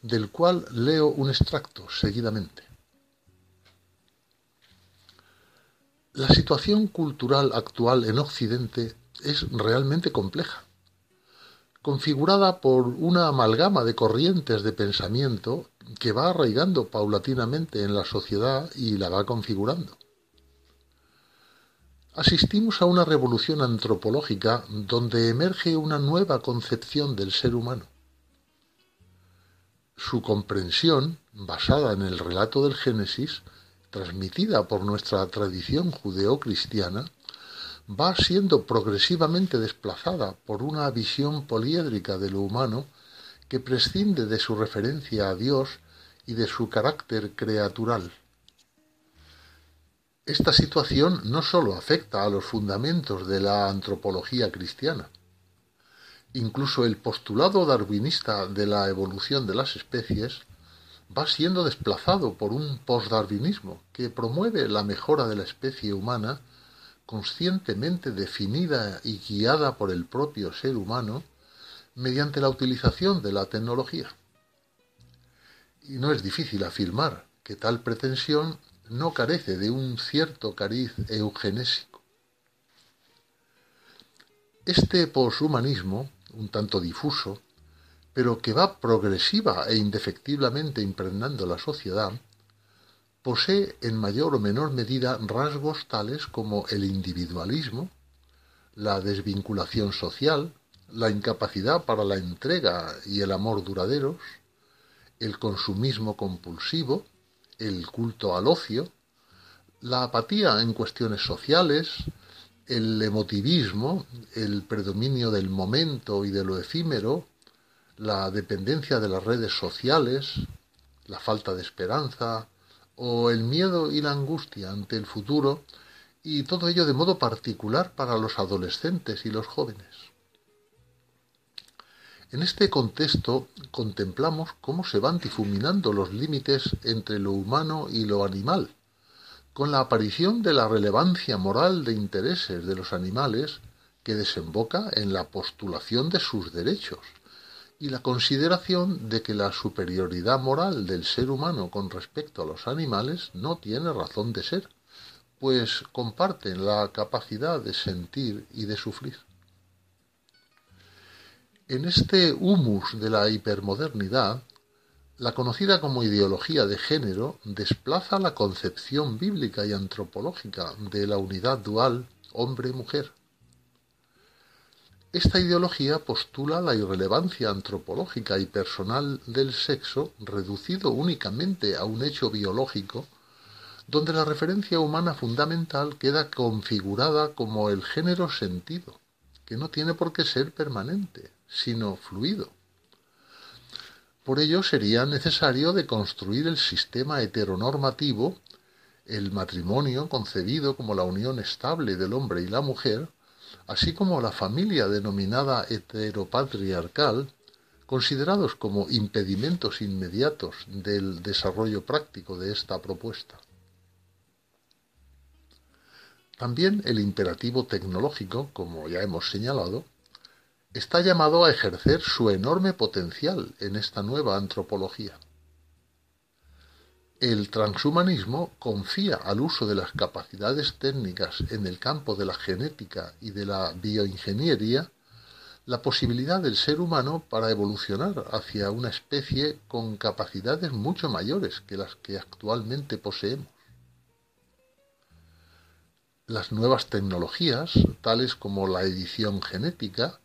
del cual leo un extracto seguidamente. La situación cultural actual en Occidente es realmente compleja, configurada por una amalgama de corrientes de pensamiento que va arraigando paulatinamente en la sociedad y la va configurando. Asistimos a una revolución antropológica donde emerge una nueva concepción del ser humano. Su comprensión, basada en el relato del Génesis, transmitida por nuestra tradición judeocristiana, va siendo progresivamente desplazada por una visión poliédrica de lo humano que prescinde de su referencia a Dios y de su carácter creatural. Esta situación no sólo afecta a los fundamentos de la antropología cristiana, incluso el postulado darwinista de la evolución de las especies va siendo desplazado por un postdarwinismo que promueve la mejora de la especie humana conscientemente definida y guiada por el propio ser humano mediante la utilización de la tecnología. Y no es difícil afirmar que tal pretensión no carece de un cierto cariz eugenésico. Este poshumanismo, un tanto difuso, pero que va progresiva e indefectiblemente impregnando la sociedad, posee en mayor o menor medida rasgos tales como el individualismo, la desvinculación social, la incapacidad para la entrega y el amor duraderos, el consumismo compulsivo, el culto al ocio, la apatía en cuestiones sociales, el emotivismo, el predominio del momento y de lo efímero, la dependencia de las redes sociales, la falta de esperanza, o el miedo y la angustia ante el futuro, y todo ello de modo particular para los adolescentes y los jóvenes. En este contexto contemplamos cómo se van difuminando los límites entre lo humano y lo animal, con la aparición de la relevancia moral de intereses de los animales que desemboca en la postulación de sus derechos, y la consideración de que la superioridad moral del ser humano con respecto a los animales no tiene razón de ser, pues comparten la capacidad de sentir y de sufrir. En este humus de la hipermodernidad, la conocida como ideología de género desplaza la concepción bíblica y antropológica de la unidad dual hombre-mujer esta ideología postula la irrelevancia antropológica y personal del sexo reducido únicamente a un hecho biológico, donde la referencia humana fundamental queda configurada como el género sentido, que no tiene por qué ser permanente, sino fluido. Por ello sería necesario de construir el sistema heteronormativo, el matrimonio concebido como la unión estable del hombre y la mujer, así como la familia denominada heteropatriarcal, considerados como impedimentos inmediatos del desarrollo práctico de esta propuesta. También el imperativo tecnológico, como ya hemos señalado, está llamado a ejercer su enorme potencial en esta nueva antropología. El transhumanismo confía al uso de las capacidades técnicas en el campo de la genética y de la bioingeniería la posibilidad del ser humano para evolucionar hacia una especie con capacidades mucho mayores que las que actualmente poseemos. Las nuevas tecnologías, tales como la edición genética,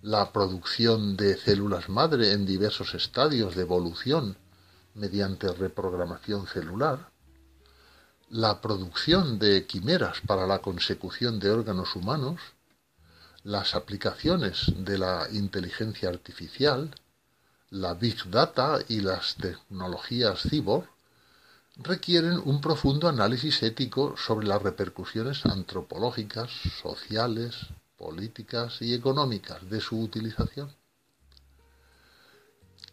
la producción de células madre en diversos estadios de evolución mediante reprogramación celular, la producción de quimeras para la consecución de órganos humanos, las aplicaciones de la inteligencia artificial, la Big Data y las tecnologías cyborg requieren un profundo análisis ético sobre las repercusiones antropológicas, sociales, políticas y económicas de su utilización.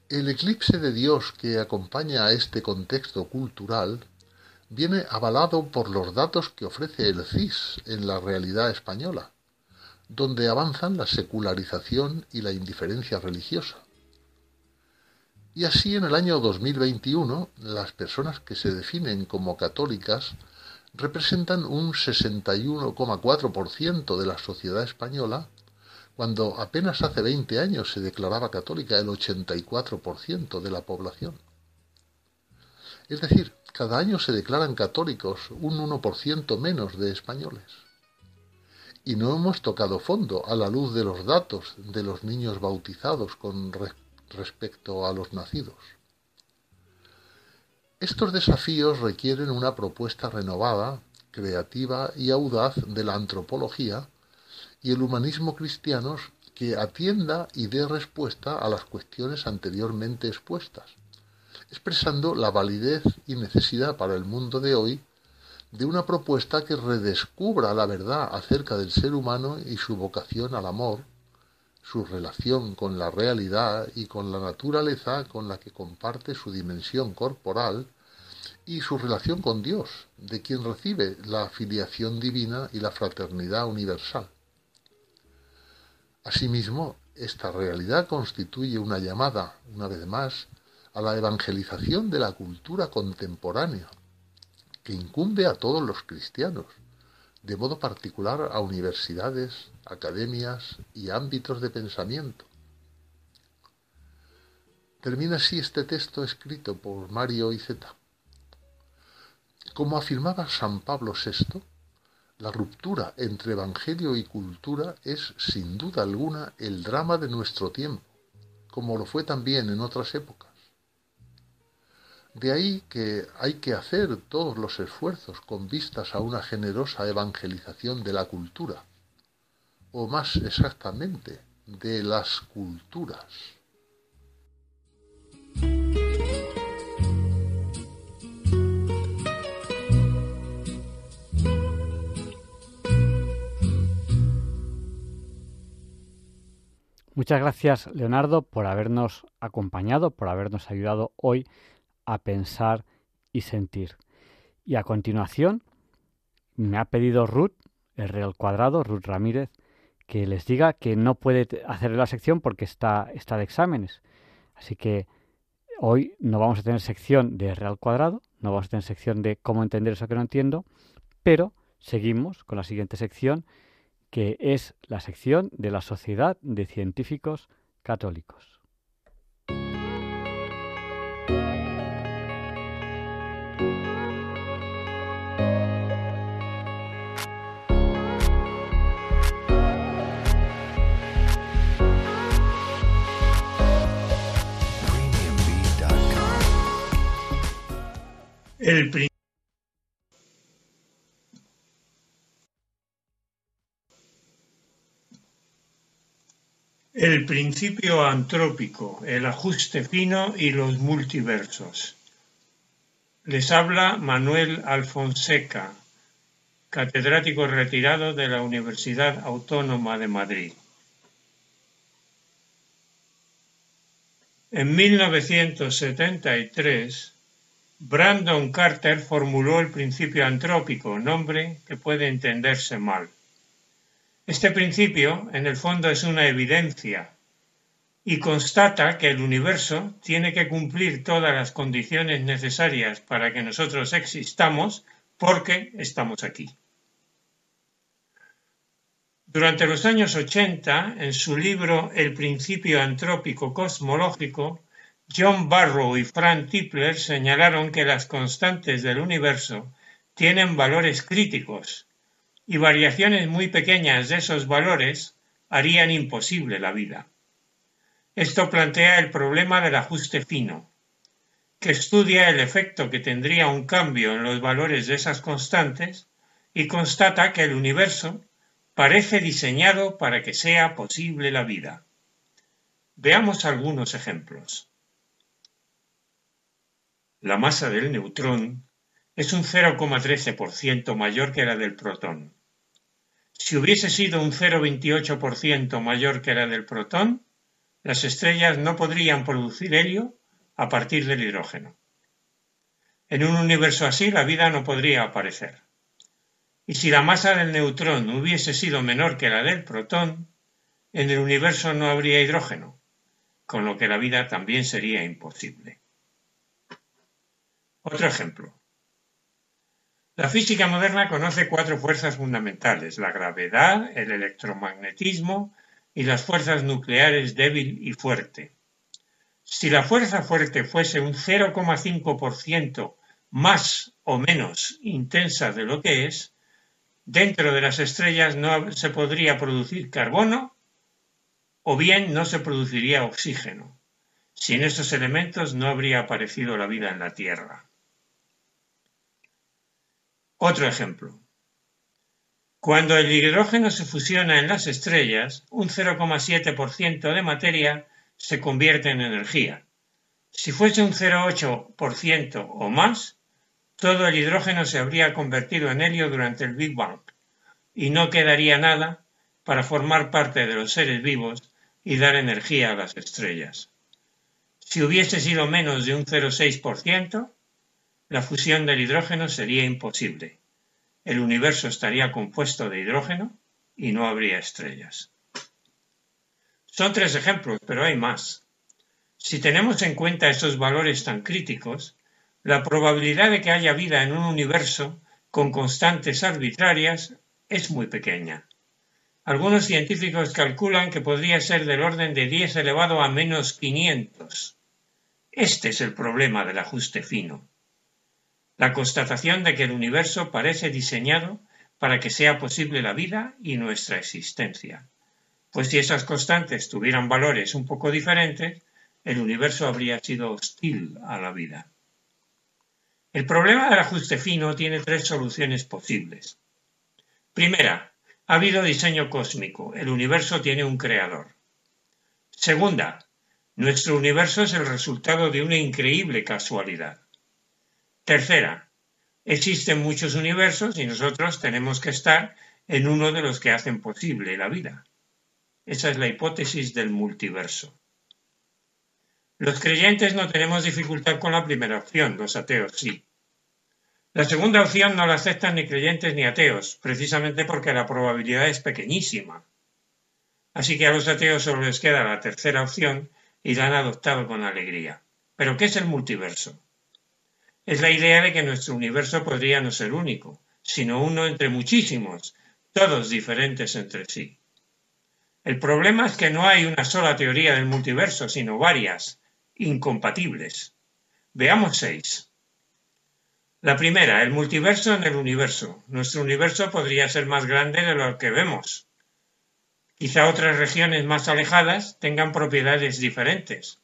El eclipse de Dios que acompaña a este contexto cultural viene avalado por los datos que ofrece el CIS en la realidad española, donde avanzan la secularización y la indiferencia religiosa. Y así en el año 2021 las personas que se definen como católicas representan un 61,4% de la sociedad española cuando apenas hace 20 años se declaraba católica el 84% de la población. Es decir, cada año se declaran católicos un 1% menos de españoles. Y no hemos tocado fondo a la luz de los datos de los niños bautizados con respecto a los nacidos. Estos desafíos requieren una propuesta renovada, creativa y audaz de la antropología y el humanismo cristianos que atienda y dé respuesta a las cuestiones anteriormente expuestas, expresando la validez y necesidad para el mundo de hoy de una propuesta que redescubra la verdad acerca del ser humano y su vocación al amor, su relación con la realidad y con la naturaleza con la que comparte su dimensión corporal y su relación con Dios, de quien recibe la filiación divina y la fraternidad universal. Asimismo, esta realidad constituye una llamada, una vez más, a la evangelización de la cultura contemporánea, que incumbe a todos los cristianos, de modo particular a universidades, academias y ámbitos de pensamiento. Termina así este texto escrito por Mario Izeta. Como afirmaba San Pablo VI, la ruptura entre Evangelio y cultura es, sin duda alguna, el drama de nuestro tiempo, como lo fue también en otras épocas. De ahí que hay que hacer todos los esfuerzos con vistas a una generosa evangelización de la cultura, o más exactamente, de las culturas. Muchas gracias, Leonardo, por habernos acompañado, por habernos ayudado hoy a pensar y sentir. Y a continuación, me ha pedido Ruth, el Real Cuadrado, Ruth Ramírez, que les diga que no puede hacer la sección porque está, está de exámenes. Así que hoy no vamos a tener sección de Real Cuadrado, no vamos a tener sección de cómo entender eso que no entiendo, pero seguimos con la siguiente sección que es la sección de la Sociedad de Científicos Católicos. El El principio antrópico, el ajuste fino y los multiversos. Les habla Manuel Alfonseca, catedrático retirado de la Universidad Autónoma de Madrid. En 1973, Brandon Carter formuló el principio antrópico, nombre que puede entenderse mal. Este principio, en el fondo, es una evidencia y constata que el universo tiene que cumplir todas las condiciones necesarias para que nosotros existamos porque estamos aquí. Durante los años 80, en su libro El principio antrópico cosmológico, John Barrow y Frank Tipler señalaron que las constantes del universo tienen valores críticos y variaciones muy pequeñas de esos valores harían imposible la vida. Esto plantea el problema del ajuste fino, que estudia el efecto que tendría un cambio en los valores de esas constantes y constata que el universo parece diseñado para que sea posible la vida. Veamos algunos ejemplos. La masa del neutrón es un 0,13% mayor que la del protón. Si hubiese sido un 0,28% mayor que la del protón, las estrellas no podrían producir helio a partir del hidrógeno. En un universo así la vida no podría aparecer. Y si la masa del neutrón hubiese sido menor que la del protón, en el universo no habría hidrógeno, con lo que la vida también sería imposible. Otro ejemplo. La física moderna conoce cuatro fuerzas fundamentales, la gravedad, el electromagnetismo y las fuerzas nucleares débil y fuerte. Si la fuerza fuerte fuese un 0,5% más o menos intensa de lo que es, dentro de las estrellas no se podría producir carbono o bien no se produciría oxígeno. Sin estos elementos no habría aparecido la vida en la Tierra. Otro ejemplo. Cuando el hidrógeno se fusiona en las estrellas, un 0,7% de materia se convierte en energía. Si fuese un 0,8% o más, todo el hidrógeno se habría convertido en helio durante el Big Bang y no quedaría nada para formar parte de los seres vivos y dar energía a las estrellas. Si hubiese sido menos de un 0,6%, la fusión del hidrógeno sería imposible. El universo estaría compuesto de hidrógeno y no habría estrellas. Son tres ejemplos, pero hay más. Si tenemos en cuenta estos valores tan críticos, la probabilidad de que haya vida en un universo con constantes arbitrarias es muy pequeña. Algunos científicos calculan que podría ser del orden de 10 elevado a menos 500. Este es el problema del ajuste fino. La constatación de que el universo parece diseñado para que sea posible la vida y nuestra existencia. Pues si esas constantes tuvieran valores un poco diferentes, el universo habría sido hostil a la vida. El problema del ajuste fino tiene tres soluciones posibles. Primera, ha habido diseño cósmico, el universo tiene un creador. Segunda, nuestro universo es el resultado de una increíble casualidad. Tercera, existen muchos universos y nosotros tenemos que estar en uno de los que hacen posible la vida. Esa es la hipótesis del multiverso. Los creyentes no tenemos dificultad con la primera opción, los ateos sí. La segunda opción no la aceptan ni creyentes ni ateos, precisamente porque la probabilidad es pequeñísima. Así que a los ateos solo les queda la tercera opción y la han adoptado con alegría. ¿Pero qué es el multiverso? Es la idea de que nuestro universo podría no ser único, sino uno entre muchísimos, todos diferentes entre sí. El problema es que no hay una sola teoría del multiverso, sino varias, incompatibles. Veamos seis. La primera, el multiverso en el universo. Nuestro universo podría ser más grande de lo que vemos. Quizá otras regiones más alejadas tengan propiedades diferentes.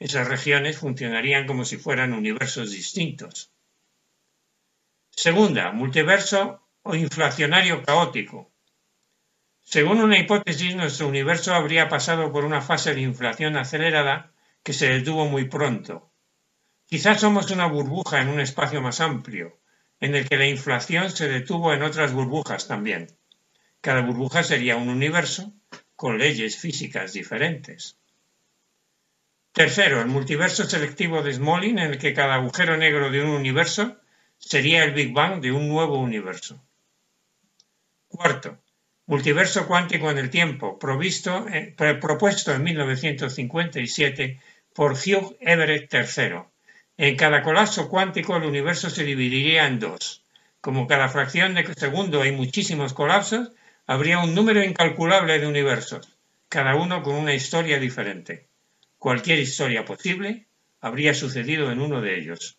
Esas regiones funcionarían como si fueran universos distintos. Segunda, multiverso o inflacionario caótico. Según una hipótesis, nuestro universo habría pasado por una fase de inflación acelerada que se detuvo muy pronto. Quizás somos una burbuja en un espacio más amplio, en el que la inflación se detuvo en otras burbujas también. Cada burbuja sería un universo con leyes físicas diferentes. Tercero, el multiverso selectivo de Smolin, en el que cada agujero negro de un universo sería el Big Bang de un nuevo universo. Cuarto, multiverso cuántico en el tiempo, provisto, eh, propuesto en 1957 por Hugh Everett III. En cada colapso cuántico el universo se dividiría en dos. Como cada fracción de segundo hay muchísimos colapsos, habría un número incalculable de universos, cada uno con una historia diferente. Cualquier historia posible habría sucedido en uno de ellos.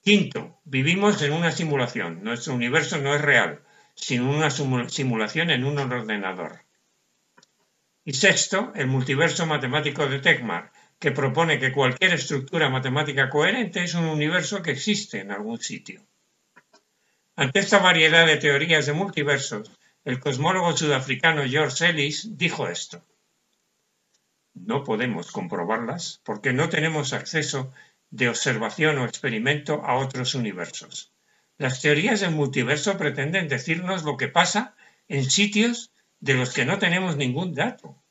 Quinto, vivimos en una simulación. Nuestro universo no es real, sino una simulación en un ordenador. Y sexto, el multiverso matemático de Tekmar, que propone que cualquier estructura matemática coherente es un universo que existe en algún sitio. Ante esta variedad de teorías de multiversos, el cosmólogo sudafricano George Ellis dijo esto. No podemos comprobarlas porque no tenemos acceso de observación o experimento a otros universos. Las teorías del multiverso pretenden decirnos lo que pasa en sitios de los que no tenemos ningún dato.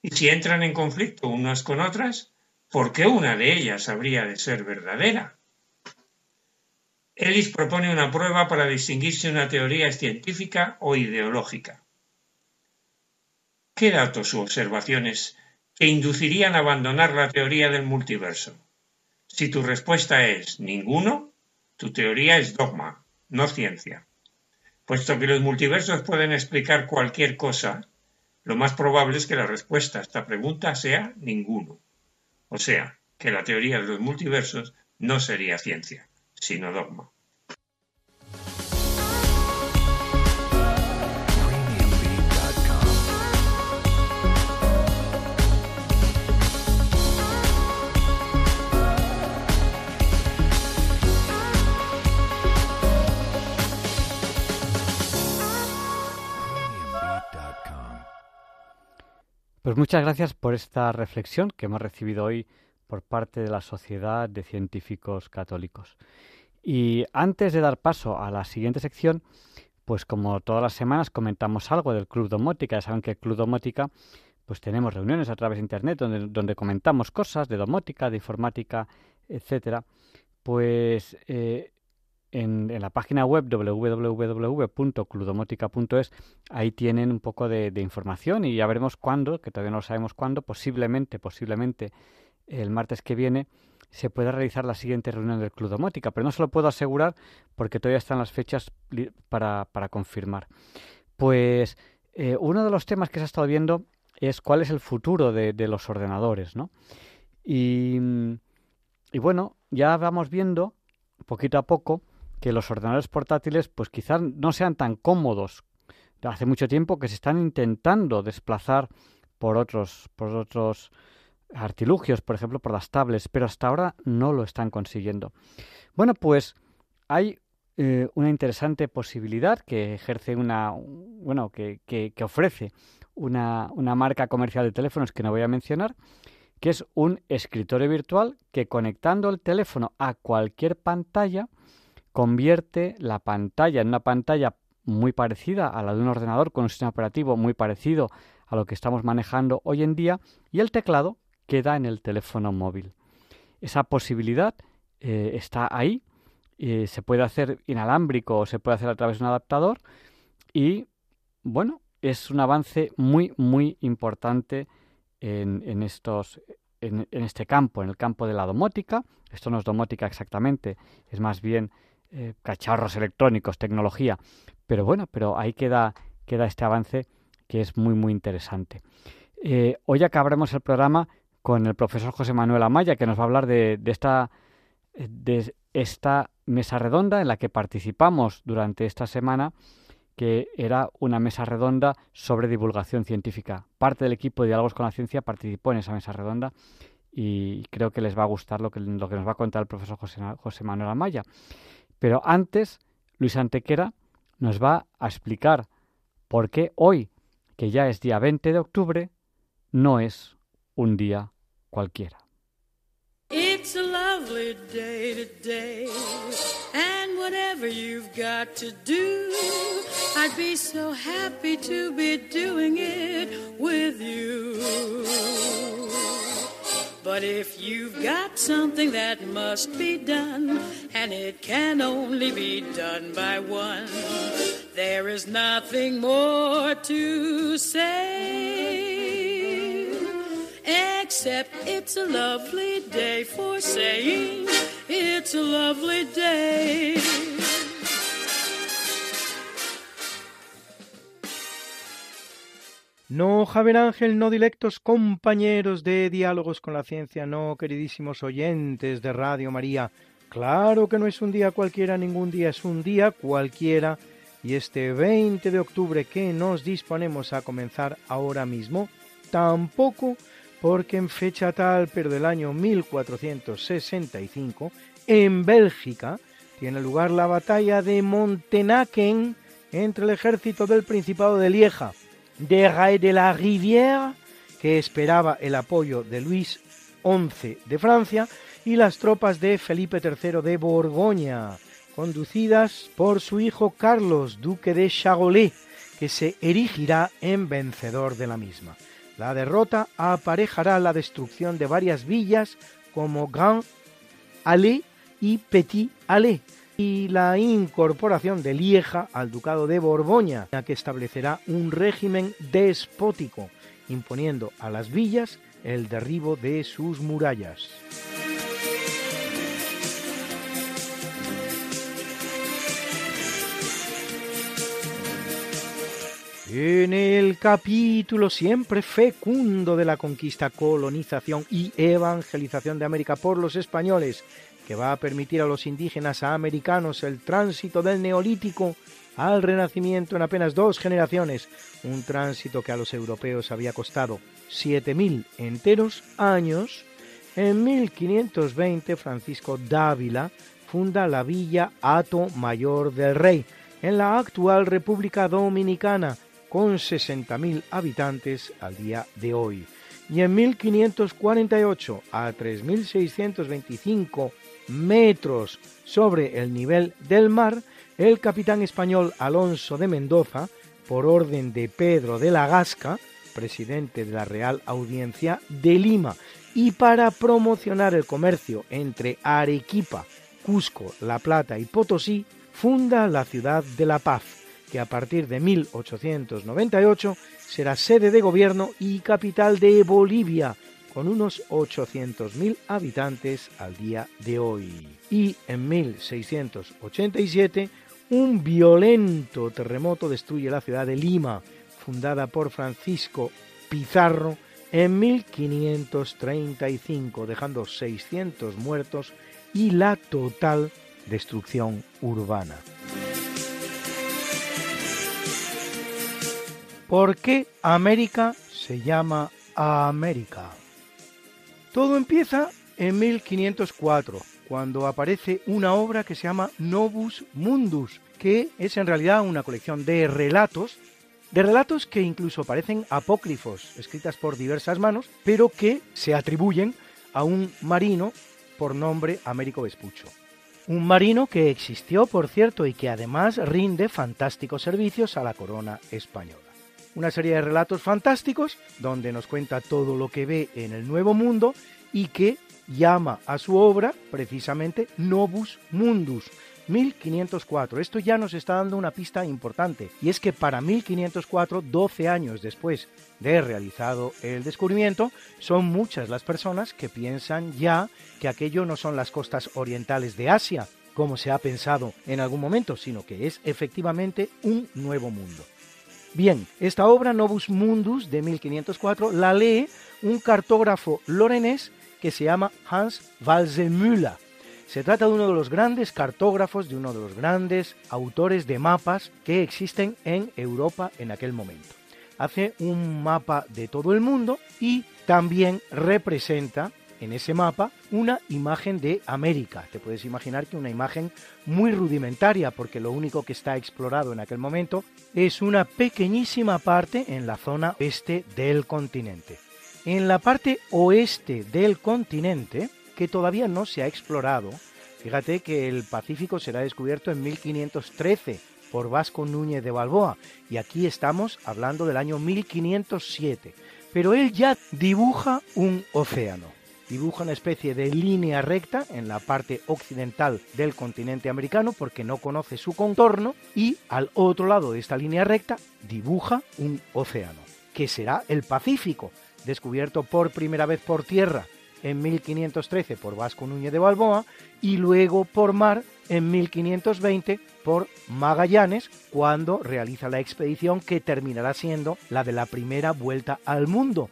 Y si entran en conflicto unas con otras, ¿por qué una de ellas habría de ser verdadera? Ellis propone una prueba para distinguir si una teoría es científica o ideológica. ¿Qué datos u observaciones te inducirían a abandonar la teoría del multiverso? Si tu respuesta es ninguno, tu teoría es dogma, no ciencia. Puesto que los multiversos pueden explicar cualquier cosa, lo más probable es que la respuesta a esta pregunta sea ninguno. O sea, que la teoría de los multiversos no sería ciencia, sino dogma. Pues muchas gracias por esta reflexión que hemos recibido hoy por parte de la Sociedad de Científicos Católicos. Y antes de dar paso a la siguiente sección, pues como todas las semanas comentamos algo del Club Domótica. Ya saben que el Club Domótica, pues tenemos reuniones a través de Internet donde, donde comentamos cosas de domótica, de informática, etcétera. Pues eh, en, la página web www.cludomotica.es. Ahí tienen un poco de, información y ya veremos cuándo, que todavía no sabemos cuándo, posiblemente, posiblemente el martes que viene se pueda realizar la siguiente reunión del Club Domótica, pero no se lo puedo asegurar porque todavía están las fechas para, confirmar. Pues eh, uno de los temas que se ha estado viendo es cuál es el futuro de, de los ordenadores, ¿no? Y, y bueno, ya vamos viendo poquito a poco que los ordenadores portátiles pues quizás no sean tan cómodos. Hace mucho tiempo que se están intentando desplazar por otros, por otros artilugios, por ejemplo, por las tablets, pero hasta ahora no lo están consiguiendo. Bueno, pues hay eh, una interesante posibilidad que ejerce una, bueno, que, que, que ofrece una, una marca comercial de teléfonos que no voy a mencionar, que es un escritorio virtual que conectando el teléfono a cualquier pantalla convierte la pantalla en una pantalla muy parecida a la de un ordenador con un sistema operativo muy parecido a lo que estamos manejando hoy en día y el teclado queda en el teléfono móvil. Esa posibilidad eh, está ahí, eh, se puede hacer inalámbrico o se puede hacer a través de un adaptador y bueno, es un avance muy muy importante en, estos en, este campo, en el campo de la domótica. Esto no es domótica exactamente, es más bien eh, cacharros electrónicos, tecnología. Pero bueno, pero ahí queda, queda este avance que es muy, muy interesante. Eh, hoy acabaremos el programa con el profesor José Manuel Amaya, que nos va a hablar de, esta, de esta mesa redonda en la que participamos durante esta semana, que era una mesa redonda sobre divulgación científica. Parte del equipo de Diálogos con la Ciencia participó en esa mesa redonda y creo que les va a gustar lo que, lo que nos va a contar el profesor José, José Manuel Amaya. Pero antes, Luis Antequera nos va a explicar por qué hoy, que ya es día 20 de octubre, no es un día cualquiera. It's a lovely day today, and whatever you've got to do, I'd be so happy to be doing it with you. But if you've got something that must be done, and it can only be done by one, there is nothing more to say. Except it's a lovely day for saying it's a lovely day. No, Javier Ángel, no directos compañeros de Diálogos con la Ciencia, no, queridísimos oyentes de Radio María. Claro que no es un día cualquiera, ningún día es un día cualquiera. Y este 20 de octubre que nos disponemos a comenzar ahora mismo, tampoco porque en fecha tal, pero del año 1465, en Bélgica, tiene lugar la batalla de Montenaken entre el ejército del Principado de Lieja de Ray de la Rivière, que esperaba el apoyo de Luis XI de Francia, y las tropas de Felipe III de Borgoña, conducidas por su hijo Carlos, duque de Charolais, que se erigirá en vencedor de la misma. La derrota aparejará la destrucción de varias villas como Grand Allée y Petit Allée, y la incorporación de Lieja al Ducado de Borgoña, que establecerá un régimen despótico, imponiendo a las villas el derribo de sus murallas. En el capítulo siempre fecundo de la conquista, colonización y evangelización de América por los españoles, que va a permitir a los indígenas americanos el tránsito del neolítico al renacimiento en apenas dos generaciones, un tránsito que a los europeos había costado 7.000 enteros años, en 1520 Francisco Dávila funda la villa Hato Mayor del Rey, en la actual República Dominicana, con 60.000 habitantes al día de hoy. Y en 1548, a 3.625 metros sobre el nivel del mar, el capitán español Alonso de Mendoza, por orden de Pedro de la Gasca, presidente de la Real Audiencia de Lima, y para promocionar el comercio entre Arequipa, Cusco, La Plata y Potosí, funda la ciudad de La Paz, que a partir de 1898 será sede de gobierno y capital de Bolivia, con unos 800.000 habitantes al día de hoy. Y en 1687, un violento terremoto destruye la ciudad de Lima, fundada por Francisco Pizarro en 1535, dejando 600 muertos y la total destrucción urbana. ¿Por qué América se llama América? Todo empieza en 1504, cuando aparece una obra que se llama Novus Mundus, que es en realidad una colección de relatos, de relatos que incluso parecen apócrifos, escritas por diversas manos, pero que se atribuyen a un marino por nombre Américo Vespucho. Un marino que existió, por cierto, y que además rinde fantásticos servicios a la corona española. Una serie de relatos fantásticos donde nos cuenta todo lo que ve en el Nuevo Mundo y que llama a su obra precisamente Novus Mundus, 1504. Esto ya nos está dando una pista importante, y es que para 1504, 12 años después de realizado el descubrimiento, son muchas las personas que piensan ya que aquello no son las costas orientales de Asia, como se ha pensado en algún momento, sino que es efectivamente un nuevo mundo. Bien, esta obra Novus Mundus de 1504 la lee un cartógrafo lorenés que se llama Hans Walsemüller se trata de uno de los grandes cartógrafos, de uno de los grandes autores de mapas que existen en Europa en aquel momento. Hace un mapa de todo el mundo y también representa en ese mapa una imagen de América. Te puedes imaginar que una imagen muy rudimentaria porque lo único que está explorado en aquel momento es una pequeñísima parte en la zona este del continente. En la parte oeste del continente que todavía no se ha explorado. Fíjate que el Pacífico será descubierto en 1513 por Vasco Núñez de Balboa y aquí estamos hablando del año 1507. Pero él ya dibuja un océano. Dibuja una especie de línea recta en la parte occidental del continente americano porque no conoce su contorno y al otro lado de esta línea recta dibuja un océano, que será el Pacífico, descubierto por primera vez por tierra en 1513 por Vasco Núñez de Balboa y luego por mar en 1520 por Magallanes cuando realiza la expedición que terminará siendo la de la primera vuelta al mundo.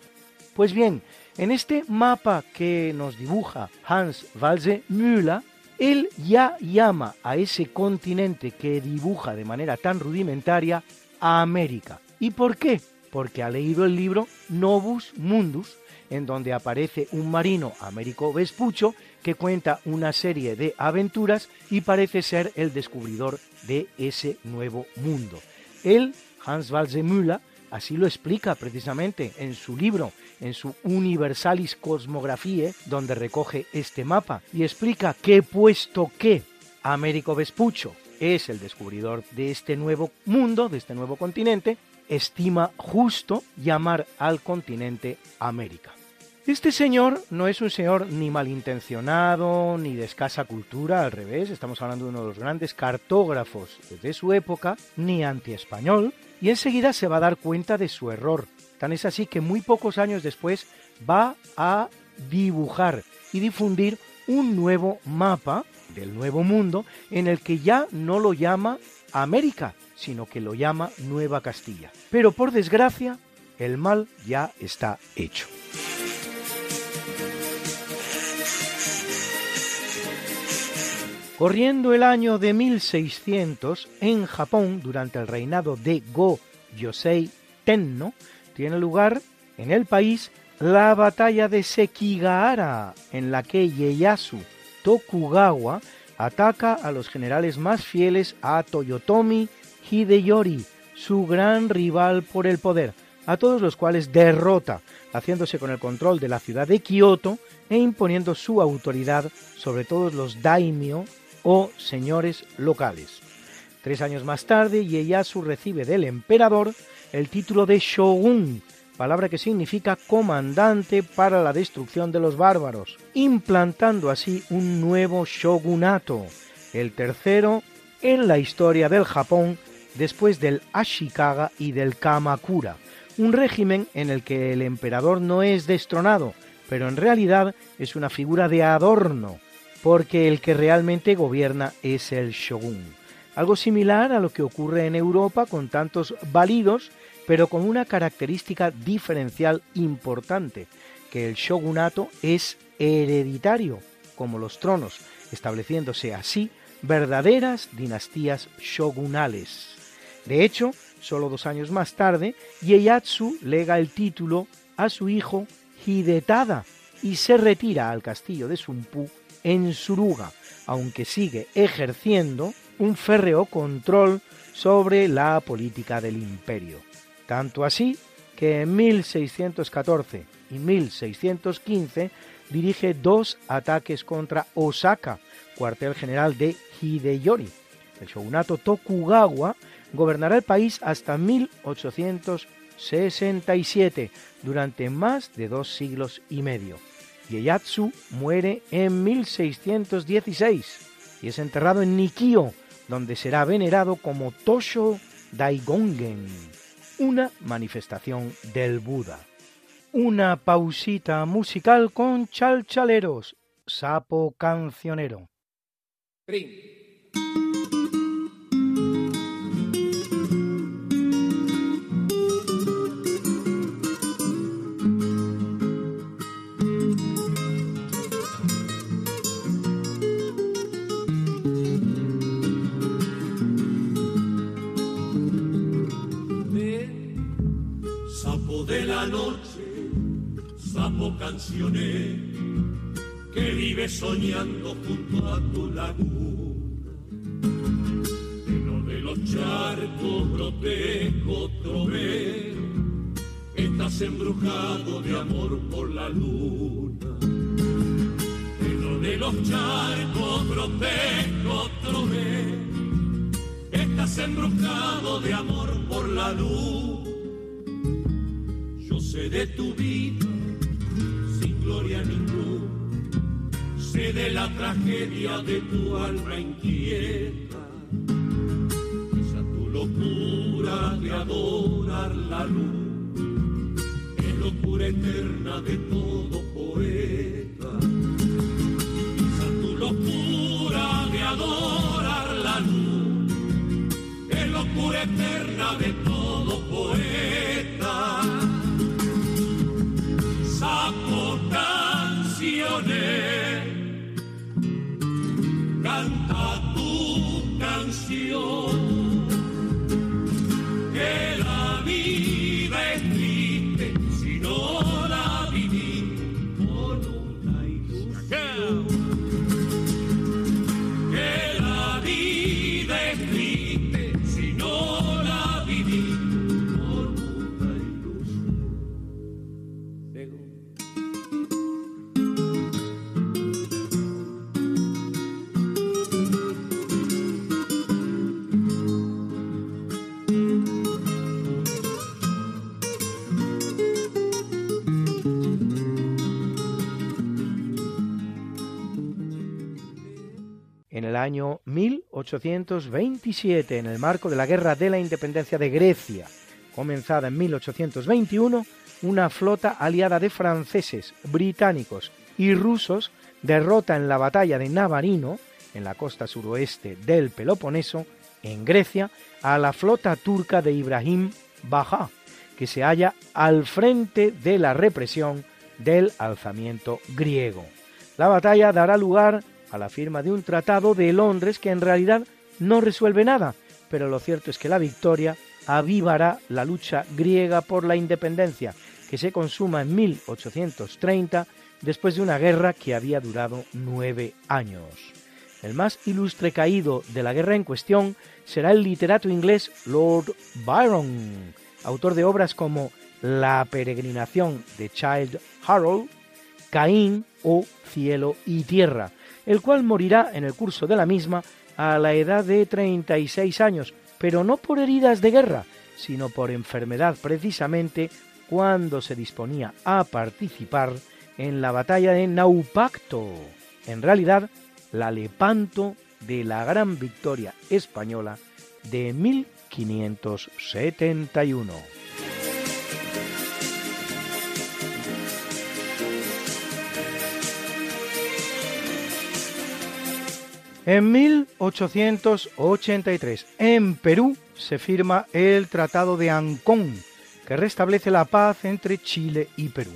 Pues bien, en este mapa que nos dibuja Hans Walse Müller, él ya llama a ese continente que dibuja de manera tan rudimentaria a América. ¿Y por qué? Porque ha leído el libro Novus Mundus en donde aparece un marino, Américo Vespucho, que cuenta una serie de aventuras y parece ser el descubridor de ese nuevo mundo. Él, Hans Walsemüller, así lo explica precisamente en su libro, en su Universalis Cosmographiae, donde recoge este mapa y explica que puesto que Américo Vespucho es el descubridor de este nuevo mundo, de este nuevo continente, estima justo llamar al continente América. Este señor no es un señor ni malintencionado ni de escasa cultura, al revés, estamos hablando de uno de los grandes cartógrafos de su época, ni anti-español, y enseguida se va a dar cuenta de su error. Tan es así que muy pocos años después va a dibujar y difundir un nuevo mapa del Nuevo Mundo en el que ya no lo llama América, sino que lo llama Nueva Castilla. Pero por desgracia, el mal ya está hecho. Corriendo el año de 1600, en Japón, durante el reinado de Go Yosei Tenno, tiene lugar en el país la batalla de Sekigahara, en la que Ieyasu Tokugawa ataca a los generales más fieles a Toyotomi Hideyori, su gran rival por el poder, a todos los cuales derrota, haciéndose con el control de la ciudad de Kioto e imponiendo su autoridad sobre todos los daimyo o señores locales. Tres años más tarde, Ieyasu recibe del emperador el título de shogun, palabra que significa comandante para la destrucción de los bárbaros, implantando así un nuevo shogunato, el tercero en la historia del Japón después del Ashikaga y del Kamakura, un régimen en el que el emperador no es destronado, pero en realidad es una figura de adorno, porque el que realmente gobierna es el shogun. Algo similar a lo que ocurre en Europa con tantos válidos, pero con una característica diferencial importante, que el shogunato es hereditario, como los tronos, estableciéndose así verdaderas dinastías shogunales. De hecho, solo dos años más tarde, Ieyasu lega el título a su hijo Hidetada y se retira al castillo de Sumpu en Suruga, aunque sigue ejerciendo un férreo control sobre la política del imperio. Tanto así que en 1614 y 1615 dirige dos ataques contra Osaka, cuartel general de Hideyori. El shogunato Tokugawa gobernará el país hasta 1867, durante más de dos siglos y medio. Ieyasu muere en 1616 y es enterrado en Nikio, donde será venerado como Tosho Daigongen, una manifestación del Buda. Una pausita musical con chalchaleros, sapo cancionero. Que vive soñando junto a tu laguna. Lleno de los charcos protejo trovero, estás embrujado de amor por la luna. Lleno de los charcos protejo trovero, estás embrujado de amor por la luna. Yo sé de tu vida Sé de la tragedia de tu alma inquieta. Esa tu locura de adorar la luz. Es locura eterna de todo poeta. Esa tu locura de adorar la luz. Es locura eterna de todo año 1827, en el marco de la Guerra de la Independencia de Grecia, comenzada en 1821, una flota aliada de franceses, británicos y rusos derrota en la batalla de Navarino, en la costa suroeste del Peloponeso, en Grecia, a la flota turca de Ibrahim Baja, que se halla al frente de la represión del alzamiento griego. La batalla dará lugar a la firma de un tratado de Londres que en realidad no resuelve nada, pero lo cierto es que la victoria avivará la lucha griega por la independencia, que se consuma en 1830 después de una guerra que había durado nueve años. El más ilustre caído de la guerra en cuestión será el literato inglés Lord Byron, autor de obras como La peregrinación de Child Harold, Caín o Cielo y Tierra, el cual morirá en el curso de la misma a la edad de 36 años, pero no por heridas de guerra, sino por enfermedad precisamente cuando se disponía a participar en la batalla de Naupacto, en realidad la Lepanto de la gran victoria española de 1571. En 1883, en Perú, se firma el Tratado de Ancón, que restablece la paz entre Chile y Perú.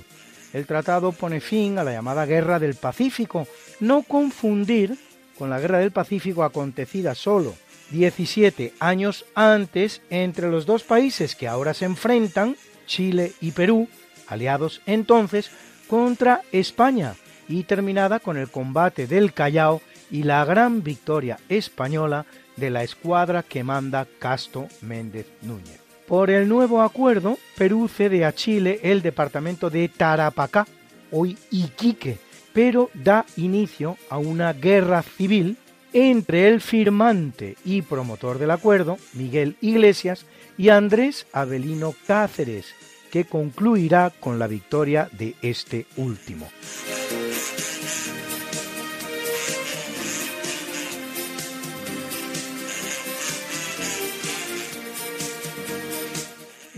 El tratado pone fin a la llamada Guerra del Pacífico, no confundir con la Guerra del Pacífico acontecida solo 17 años antes entre los dos países que ahora se enfrentan, Chile y Perú, aliados entonces, contra España y terminada con el combate del Callao y la gran victoria española de la escuadra que manda Casto Méndez Núñez. Por el nuevo acuerdo, Perú cede a Chile el departamento de Tarapacá, hoy Iquique, pero da inicio a una guerra civil entre el firmante y promotor del acuerdo, Miguel Iglesias, y Andrés Avelino Cáceres, que concluirá con la victoria de este último.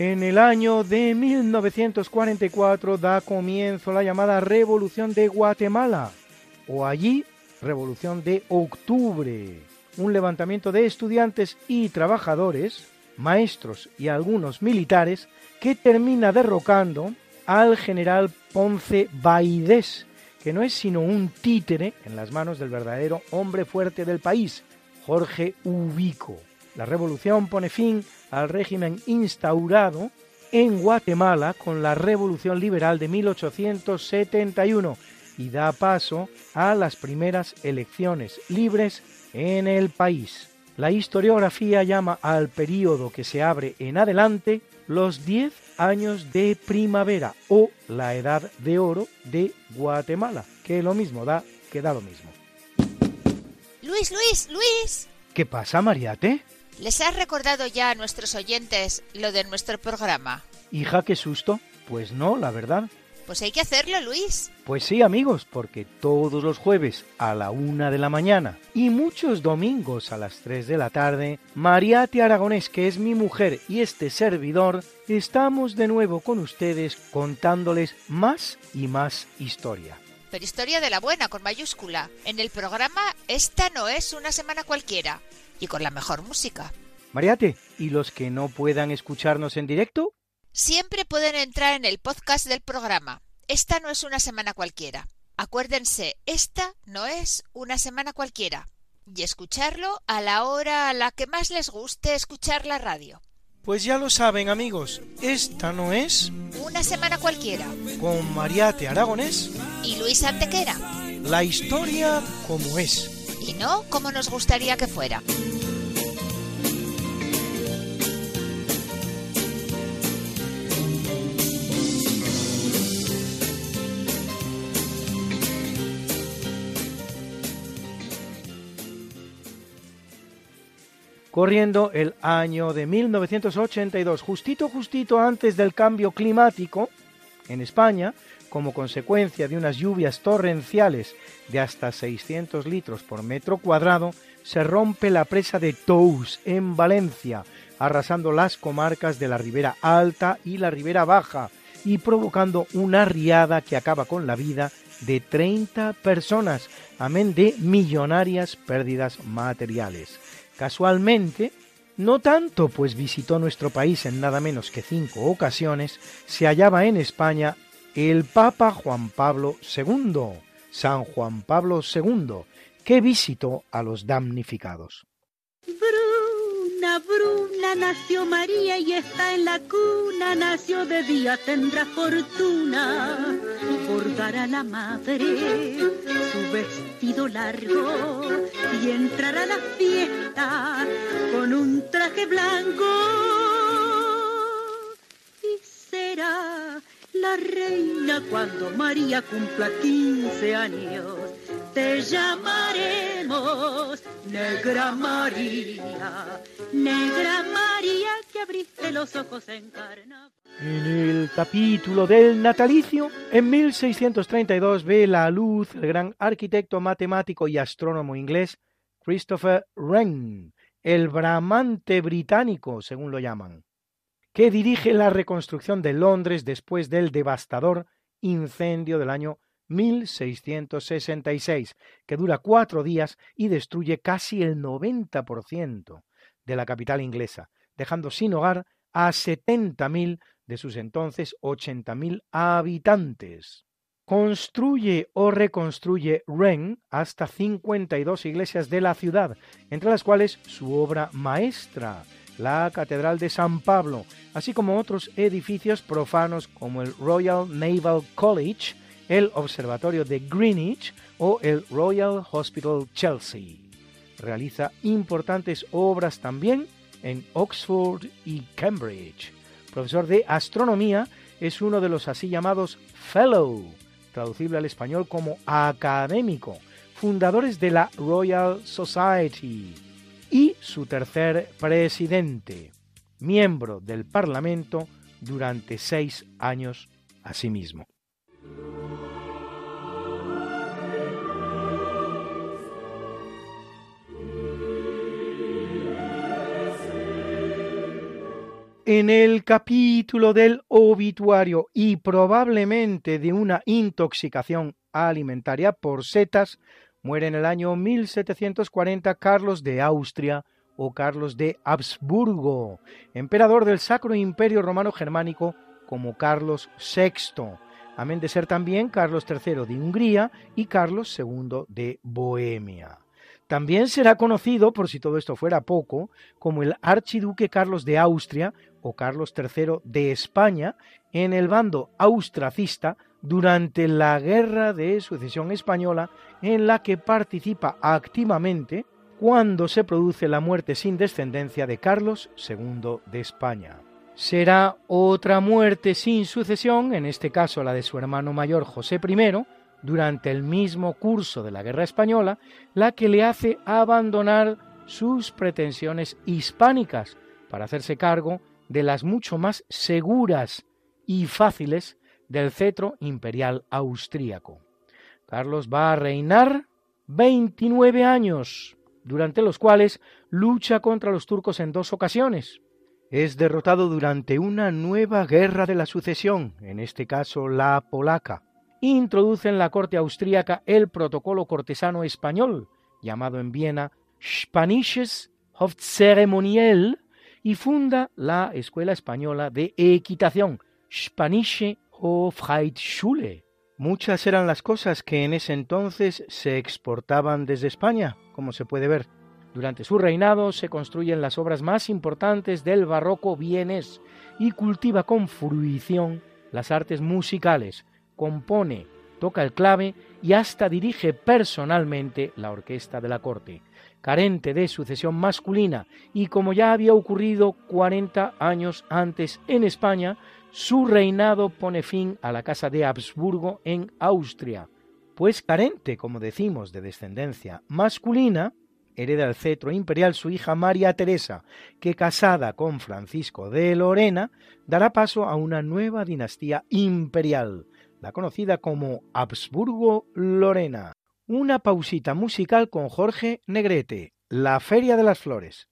En el año de 1944 da comienzo la llamada Revolución de Guatemala, o allí Revolución de Octubre, un levantamiento de estudiantes y trabajadores, maestros y algunos militares, que termina derrocando al general Ponce Baidés, que no es sino un títere en las manos del verdadero hombre fuerte del país, Jorge Ubico. La revolución pone fin al régimen instaurado en Guatemala con la Revolución Liberal de 1871 y da paso a las primeras elecciones libres en el país. La historiografía llama al período que se abre en adelante los 10 años de primavera o la edad de oro de Guatemala, que lo mismo da que da lo mismo. Luis, Luis, Luis. ¿Qué pasa, Mariate? ¿Les has recordado ya a nuestros oyentes lo de nuestro programa? Hija, qué susto. Pues no, la verdad. Pues hay que hacerlo, Luis. Pues sí, amigos, porque todos los jueves a la una de la mañana y muchos domingos a las tres de la tarde, Mariate Aragonés, que es mi mujer y este servidor, estamos de nuevo con ustedes contándoles más y más historia. Pero historia de la buena, con mayúscula. En el programa Esta no es una semana cualquiera y con la mejor música. Mariate, ¿y los que no puedan escucharnos en directo? Siempre pueden entrar en el podcast del programa. Esta no es una semana cualquiera. Acuérdense, esta no es una semana cualquiera. Y escucharlo a la hora a la que más les guste escuchar la radio. Pues ya lo saben amigos, esta no es Una semana cualquiera. con Mariate Aragonés Y Luis Antequera. la historia como es. No como nos gustaría que fuera. corriendo el año de 1982, justito justito antes del cambio climático en España, como consecuencia de unas lluvias torrenciales de hasta 600 litros por metro cuadrado, se rompe la presa de Tous en Valencia, arrasando las comarcas de la Ribera Alta y la Ribera Baja y provocando una riada que acaba con la vida de 30 personas, amén de millonarias pérdidas materiales. Casualmente, No tanto, pues visitó nuestro país en nada menos que cinco ocasiones, se hallaba en España el Papa Juan Pablo II, San Juan Pablo II, que visitó a los damnificados. Bruna, Bruna, nació María y está en la cuna, nació de día, tendrá fortuna, bordará la madre su vestido largo y entrará a la fiesta con un traje blanco. Y será la reina cuando María cumpla 15 años. Te llamaremos Negra María, Negra María que abriste los ojos en carnaval. En el capítulo del natalicio, en 1632 ve la luz el gran arquitecto, matemático y astrónomo inglés Christopher Wren, el bramante británico, según lo llaman que dirige la reconstrucción de Londres después del devastador incendio del año 1666, que dura cuatro días y destruye casi el 90% de la capital inglesa, dejando sin hogar a 70.000 de sus entonces 80.000 habitantes. Construye o reconstruye Wren hasta 52 iglesias de la ciudad, entre las cuales su obra maestra, la Catedral de San Pablo, así como otros edificios profanos como el Royal Naval College, el Observatorio de Greenwich o el Royal Hospital Chelsea. Realiza importantes obras también en Oxford y Cambridge. Profesor de astronomía, es uno de los así llamados Fellow, traducible al español como académico, fundadores de la Royal Society su tercer presidente, miembro del Parlamento durante seis años asimismo. En el capítulo del obituario y probablemente de una intoxicación alimentaria por setas, Muere en el año 1740 Carlos de Austria o Carlos de Habsburgo, emperador del Sacro Imperio Romano Germánico como Carlos VI, amén de ser también Carlos III de Hungría y Carlos II de Bohemia. También será conocido, por si todo esto fuera poco, como el archiduque Carlos de Austria o Carlos III de España en el bando austracista durante la Guerra de Sucesión Española en la que participa activamente cuando se produce la muerte sin descendencia de Carlos II de España. Será otra muerte sin sucesión, en este caso la de su hermano mayor José I, durante el mismo curso de la Guerra Española, la que le hace abandonar sus pretensiones hispánicas para hacerse cargo de las mucho más seguras y fáciles del cetro imperial austríaco. Carlos va a reinar 29 años, durante los cuales lucha contra los turcos en dos ocasiones. Es derrotado durante una nueva guerra de la sucesión, en este caso la polaca. Introduce en la corte austríaca el protocolo cortesano español, llamado en Viena Spanisches Hofzeremoniell, y funda la Escuela Española de Equitación, Spanische o Freitschule. Muchas eran las cosas que en ese entonces se exportaban desde España, como se puede ver. Durante su reinado se construyen las obras más importantes del barroco vienés y cultiva con fruición las artes musicales, compone, toca el clave y hasta dirige personalmente la orquesta de la corte. Carente de sucesión masculina y como ya había ocurrido 40 años antes en España, su reinado pone fin a la casa de Habsburgo en Austria, pues carente, como decimos, de descendencia masculina, hereda el cetro imperial su hija María Teresa, que casada con Francisco de Lorena, dará paso a una nueva dinastía imperial, la conocida como Habsburgo-Lorena. Una pausita musical con Jorge Negrete, La Feria de las Flores.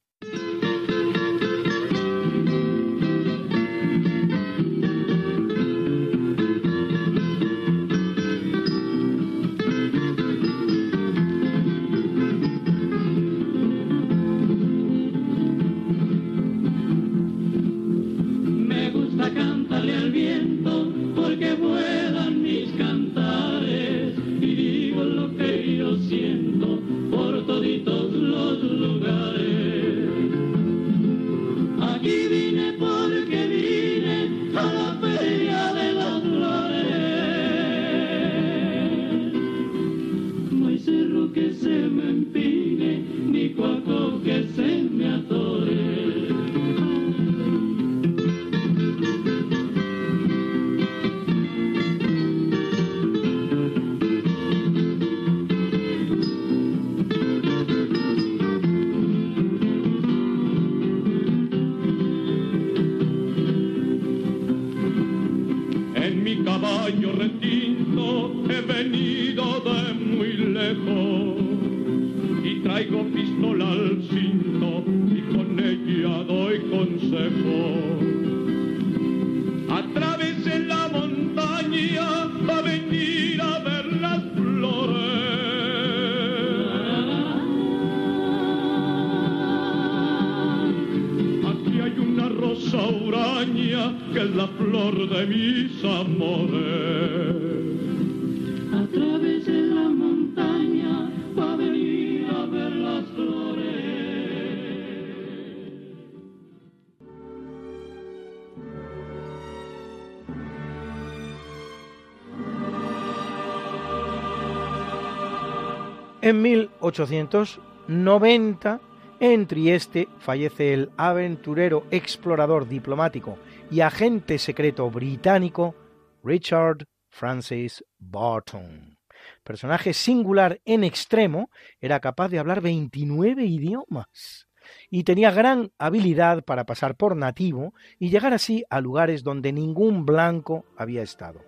En 1890, en Trieste, fallece el aventurero, explorador diplomático y agente secreto británico Richard Francis Barton. Personaje singular en extremo, era capaz de hablar 29 idiomas y tenía gran habilidad para pasar por nativo y llegar así a lugares donde ningún blanco había estado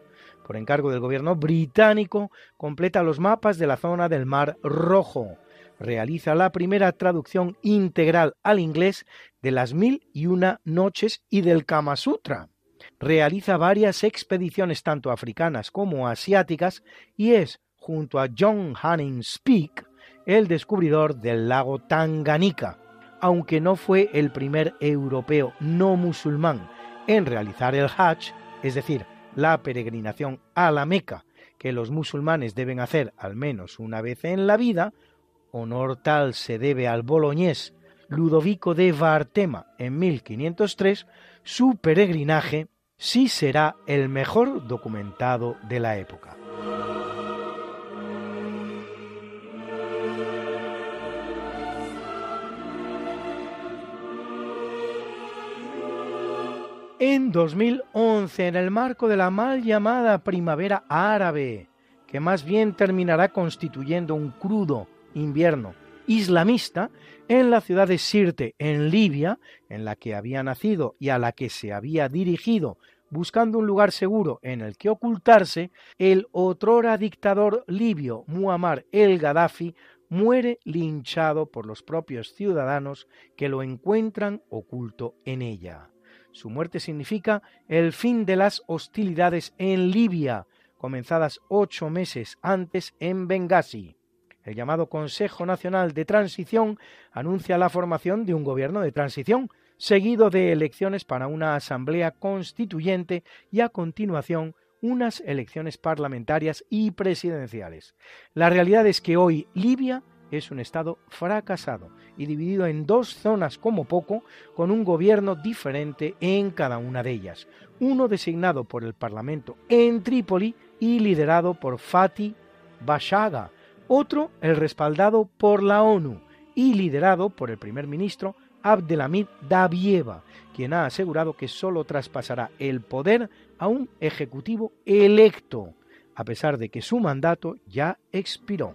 por encargo del gobierno británico, completa los mapas de la zona del Mar Rojo. Realiza la primera traducción integral al inglés de las Mil y Una Noches y del Kama Sutra. Realiza varias expediciones tanto africanas como asiáticas y es, junto a John Hanning Speke, el descubridor del lago Tanganika, aunque no fue el primer europeo no musulmán en realizar el Hajj, es decir, la peregrinación a la Meca, que los musulmanes deben hacer al menos una vez en la vida, honor tal se debe al boloñés Ludovico de Vartema en 1503, su peregrinaje sí será el mejor documentado de la época. En 2011 en el marco de la mal llamada primavera árabe, que más bien terminará constituyendo un crudo invierno islamista en la ciudad de Sirte, en Libia, en la que había nacido y a la que se había dirigido buscando un lugar seguro en el que ocultarse, el otrora dictador libio Muammar el Gaddafi muere linchado por los propios ciudadanos que lo encuentran oculto en ella. Su muerte significa el fin de las hostilidades en Libia, comenzadas ocho meses antes en Benghazi. El llamado Consejo Nacional de Transición anuncia la formación de un gobierno de transición, seguido de elecciones para una asamblea constituyente y a continuación unas elecciones parlamentarias y presidenciales. La realidad es que hoy Libia es un Estado fracasado y dividido en dos zonas como poco, con un gobierno diferente en cada una de ellas. Uno designado por el Parlamento en Trípoli y liderado por Fatih Bashaga, otro el respaldado por la ONU y liderado por el primer ministro Abdelhamid Dabieva, quien ha asegurado que solo traspasará el poder a un ejecutivo electo, a pesar de que su mandato ya expiró.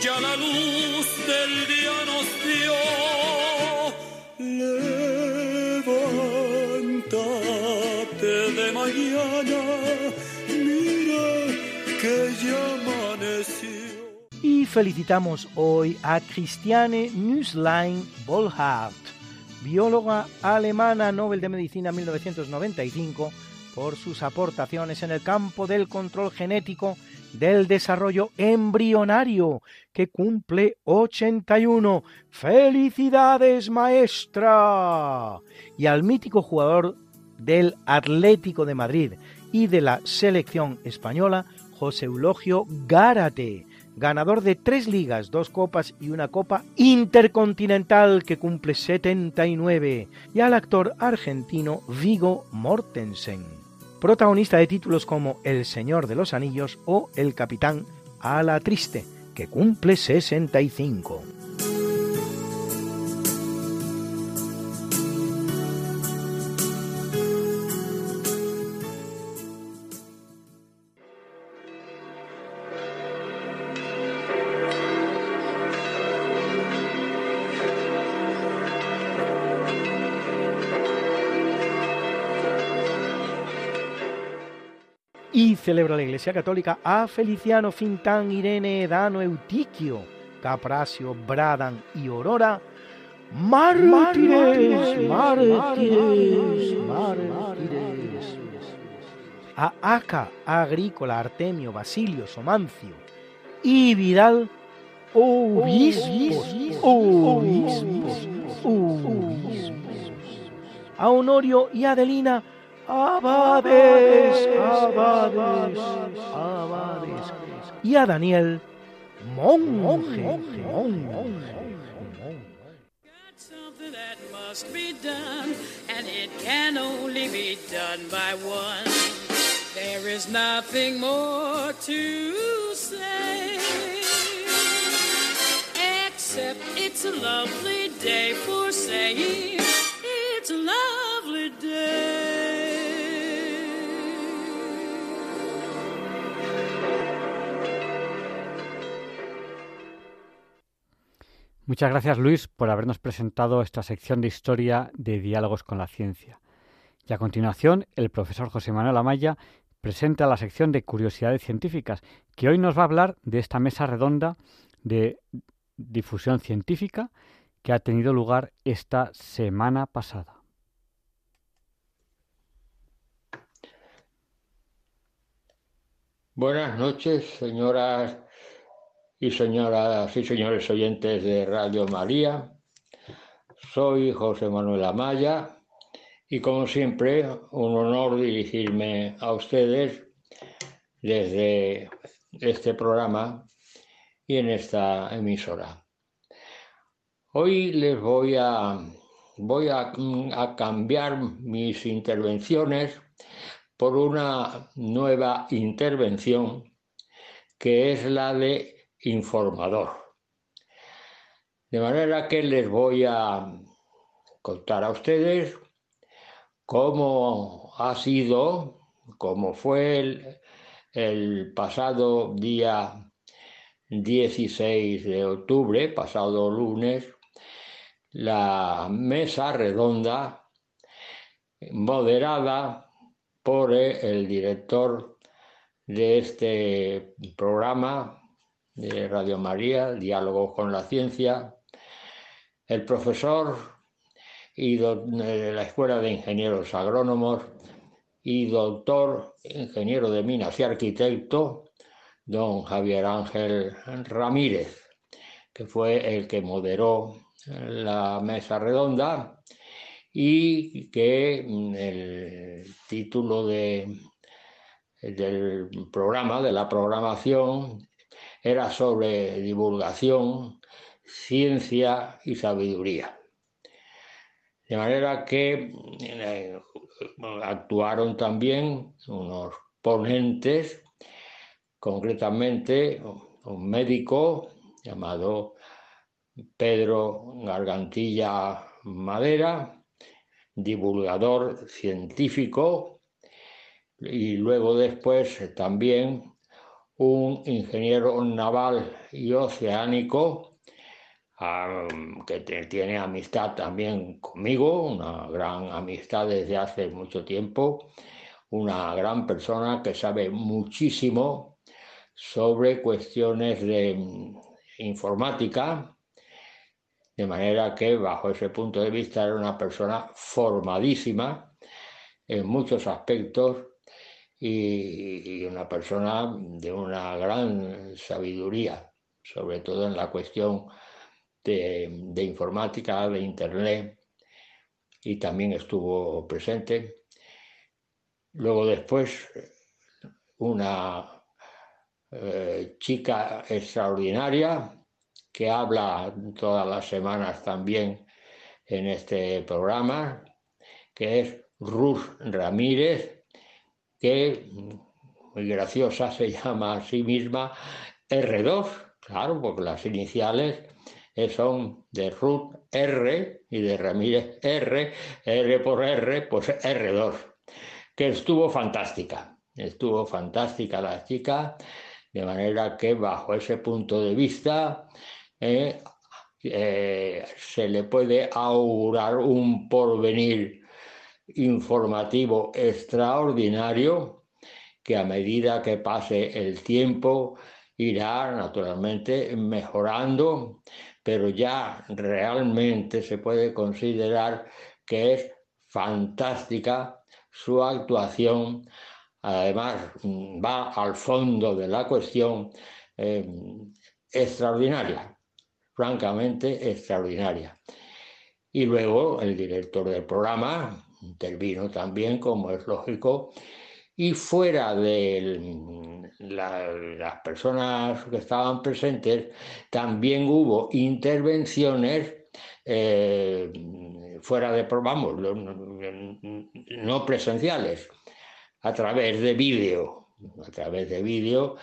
ya la luz del día mañana. Y felicitamos hoy a Christiane Nüßlein Bollhardt bióloga alemana Nobel de Medicina 1995 por sus aportaciones en el campo del control genético del desarrollo embrionario que cumple 81. ¡Felicidades, maestra! Y al mítico jugador del Atlético de Madrid y de la selección española, José Eulogio Gárate, ganador de tres ligas, dos copas y una copa intercontinental que cumple 79, y al actor argentino Vigo Mortensen, protagonista de títulos como El Señor de los Anillos o El Capitán a la Triste, que cumple 65. Iglesia Católica a Feliciano, Fintán, Irene, Edano, Eutiquio, Capracio, Bradan y Aurora, mártires, mártires, mártires. A Aca, Agrícola, Artemio, Basilio, Somancio y Vidal, obispos, obispos, obispos. A Honorio y Adelina, abades, abades, abades. Y a Daniel, monje, monje. Something that must be done, and it can only be done by one. There is nothing more to say, except it's a lovely day for saying it's a Muchas gracias Luis por habernos presentado esta sección de historia de diálogos con la ciencia. Y a continuación, el profesor José Manuel Amaya presenta la sección de curiosidades científicas, que hoy nos va a hablar de esta mesa redonda de difusión científica que ha tenido lugar esta semana pasada. Buenas noches, señoras y señoras y señores oyentes de Radio María. Soy José Manuel Amaya y como siempre un honor dirigirme a ustedes desde este programa y en esta emisora. Hoy les voy a voy a, a cambiar mis intervenciones por una nueva intervención que es la de informador. De manera que les voy a contar a ustedes cómo ha sido, cómo fue el, el pasado día 16 de octubre, pasado lunes, la mesa redonda moderada por el director de este programa de Radio María, Diálogo con la Ciencia, el profesor y de la Escuela de Ingenieros Agrónomos y doctor ingeniero de minas y arquitecto, don Javier Ángel Ramírez, que fue el que moderó la mesa redonda y que mm, el título de, del programa, de la programación, era sobre divulgación, ciencia y sabiduría. De manera que eh, actuaron también unos ponentes, concretamente un médico llamado Pedro Gargantilla Madera, divulgador científico, y luego después también un ingeniero naval y oceánico que tiene amistad también conmigo, una gran amistad desde hace mucho tiempo, una gran persona que sabe muchísimo sobre cuestiones de mm, informática, de manera que bajo ese punto de vista era una persona formadísima en muchos aspectos y, una persona de una gran sabiduría, sobre todo en la cuestión de, informática, de Internet, y también estuvo presente. Luego después, una eh, chica extraordinaria que habla todas las semanas también en este programa, que es Ruth Ramírez, que muy graciosa se llama a sí misma R2, claro, porque las iniciales son de Ruth R y de Ramírez R, R por R, pues R2, que estuvo fantástica, estuvo fantástica la chica, de manera que bajo ese punto de vista eh, eh, se le puede augurar un porvenir informativo extraordinario que a medida que pase el tiempo irá naturalmente mejorando, pero ya realmente se puede considerar que es fantástica su actuación. Además, va al fondo de la cuestión eh, extraordinaria, francamente extraordinaria. Y luego el director del programa, intervino también, como es lógico, y fuera de las personas que estaban presentes, también hubo intervenciones eh, fuera de, vamos, no presenciales, a través de vídeo. A través de vídeo,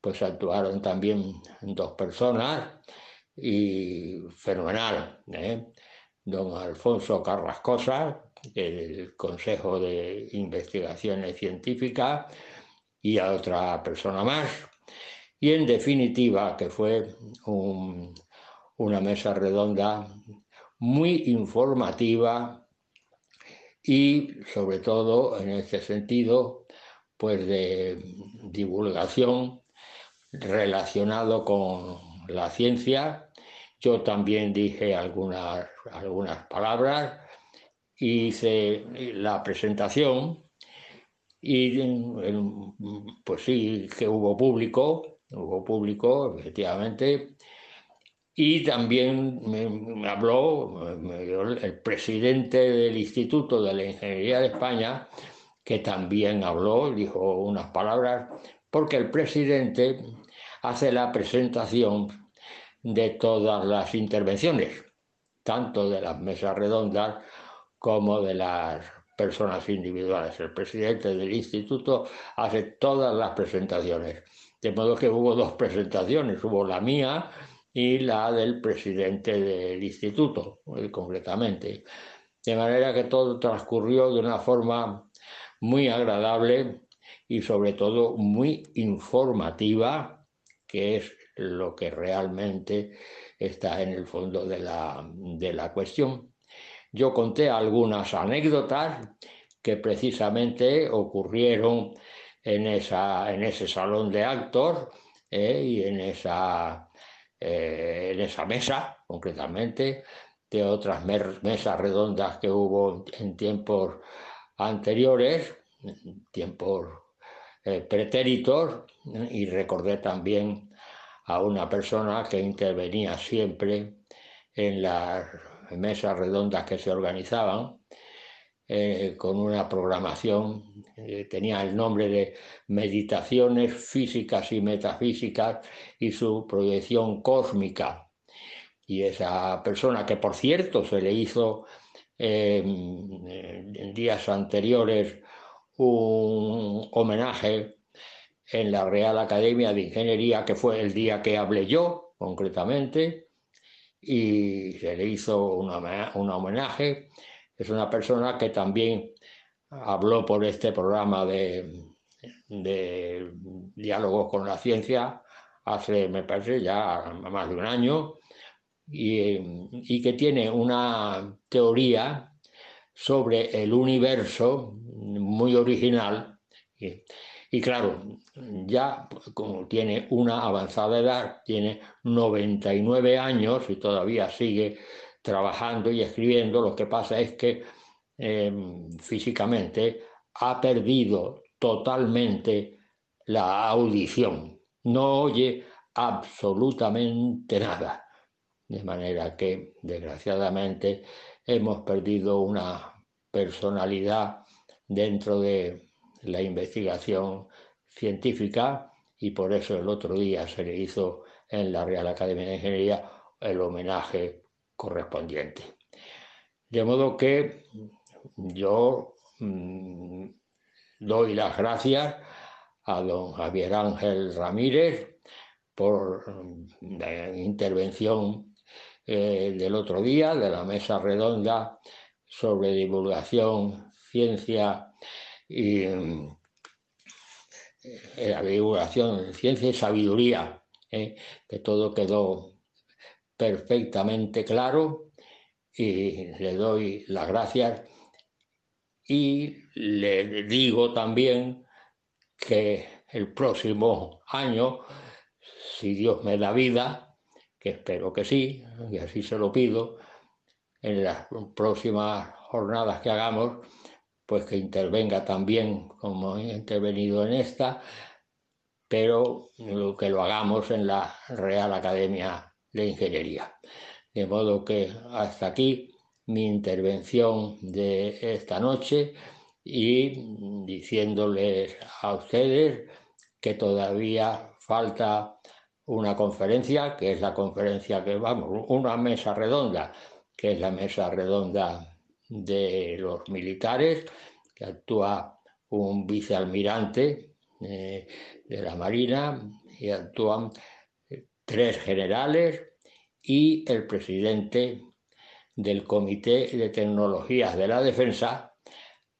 pues actuaron también dos personas y fenomenal. ¿eh? Don Alfonso Carrascosa, el Consejo de Investigaciones Científicas y a otra persona más. Y en definitiva, que fue una mesa redonda muy informativa y sobre todo en este sentido, pues de divulgación relacionado con la ciencia. Yo también dije algunas, algunas palabras hice la presentación y pues sí que hubo público, hubo público efectivamente, y también me, habló el presidente del Instituto de la Ingeniería de España, que también habló, dijo unas palabras, porque el presidente hace la presentación de todas las intervenciones, tanto de las mesas redondas como de las personas individuales. El presidente del instituto hace todas las presentaciones. De modo que hubo dos presentaciones, hubo la mía y la del presidente del instituto, eh, concretamente. De manera que todo transcurrió de una forma muy agradable y sobre todo muy informativa, que es lo que realmente está en el fondo de la, de la cuestión. Yo conté algunas anécdotas que precisamente ocurrieron en, esa, en ese salón de actos eh, y en esa, eh, en esa mesa, concretamente, de otras mesas redondas que hubo en tiempos anteriores, tiempos eh, pretéritos, y recordé también a una persona que intervenía siempre en las mesas redondas que se organizaban eh, con una programación, eh, tenía el nombre de Meditaciones Físicas y Metafísicas y su proyección cósmica. Y esa persona, que por cierto se le hizo em, en días anteriores un homenaje en la Real Academia de Ingeniería, que fue el día que hablé yo, concretamente, y se le hizo un homenaje. Es una persona que también habló por este programa de, de diálogos con la ciencia hace, me parece, ya más de un año, y, y que tiene una teoría sobre el universo muy original. Y claro, ya como tiene una avanzada edad, tiene 99 años y todavía sigue trabajando y escribiendo, lo que pasa es que em, físicamente ha perdido totalmente la audición, no oye absolutamente nada. De manera que, desgraciadamente, hemos perdido una personalidad dentro de la investigación científica y por eso el otro día se le hizo en la Real Academia de Ingeniería el homenaje correspondiente. De modo que yo mm, doy las gracias a don Javier Ángel Ramírez por la intervención eh, del otro día de la mesa redonda sobre divulgación, ciencia y eh, la divulgación, ciencia y sabiduría, eh, que todo quedó perfectamente claro y le doy las gracias. Y le digo también que el próximo año, si Dios me da vida, que espero que sí, y así se lo pido, en las próximas jornadas que hagamos, pues que intervenga también como he intervenido en esta, pero que lo hagamos en la Real Academia de Ingeniería. De modo que hasta aquí mi intervención de esta noche y diciéndoles a ustedes que todavía falta una conferencia, que es la conferencia que vamos, una mesa redonda, que es la mesa redonda de los militares, que actúa un vicealmirante eh, de la Marina y actúan tres generales y el presidente del Comité de Tecnologías de la Defensa,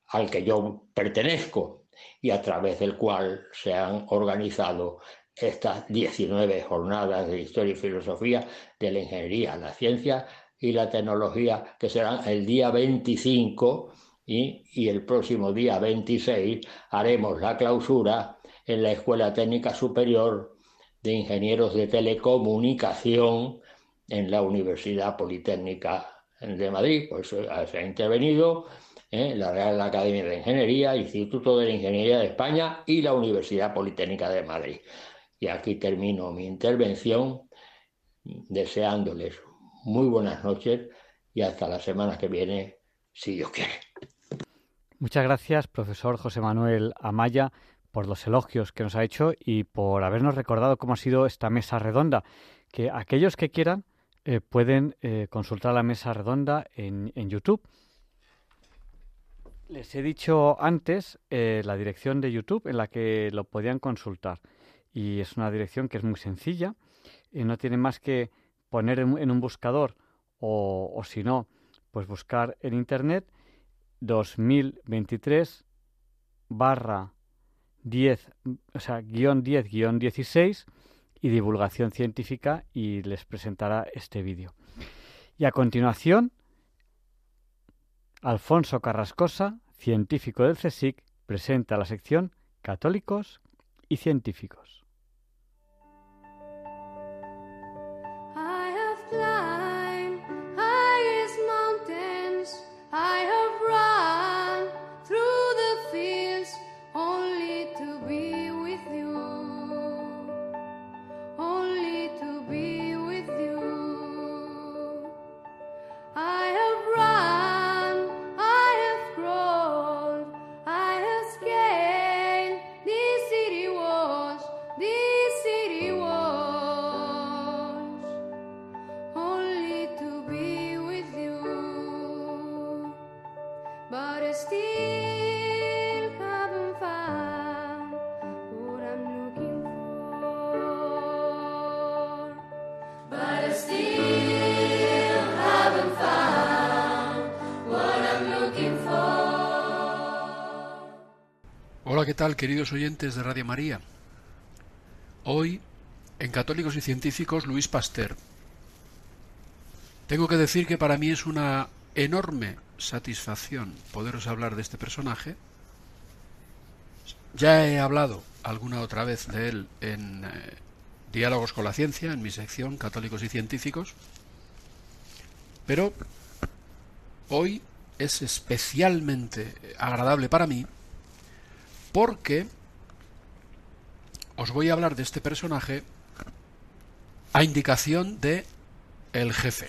al que yo pertenezco y a través del cual se han organizado estas 19 jornadas de historia y filosofía de la ingeniería, la ciencia y la tecnología, que serán el día 25 y, y, el próximo día 26 haremos la clausura en la Escuela Técnica Superior de Ingenieros de Telecomunicación en la Universidad Politécnica de Madrid, pues se ha intervenido en ¿eh? la Real Academia de Ingeniería, Instituto de la Ingeniería de España y la Universidad Politécnica de Madrid. Y aquí termino mi intervención deseándoles muy buenas noches y hasta la semana que viene, si Dios quiere. Muchas gracias, profesor José Manuel Amaya, por los elogios que nos ha hecho y por habernos recordado cómo ha sido esta mesa redonda, que aquellos que quieran eh, pueden eh, consultar la mesa redonda en, YouTube. Les he dicho antes eh, la dirección de YouTube en la que lo podían consultar. Y es una dirección que es muy sencilla. No tiene más que poner en, un buscador o, si no, pues buscar en Internet 2023 barra 10, o sea, guion 10 guion 16 y divulgación científica y les presentará este vídeo. Y a continuación, Alfonso Carrascosa, científico del CSIC, presenta la sección Católicos y Científicos. ¿Qué tal, queridos oyentes de Radio María? Hoy, en Católicos y Científicos, Luis Pasteur. Tengo que decir que para mí es una enorme satisfacción poderos hablar de este personaje. Ya he hablado alguna otra vez de él en eh, Diálogos con la Ciencia, en mi sección Católicos y Científicos, pero hoy es especialmente agradable para mí porque os voy a hablar de este personaje a indicación de el jefe,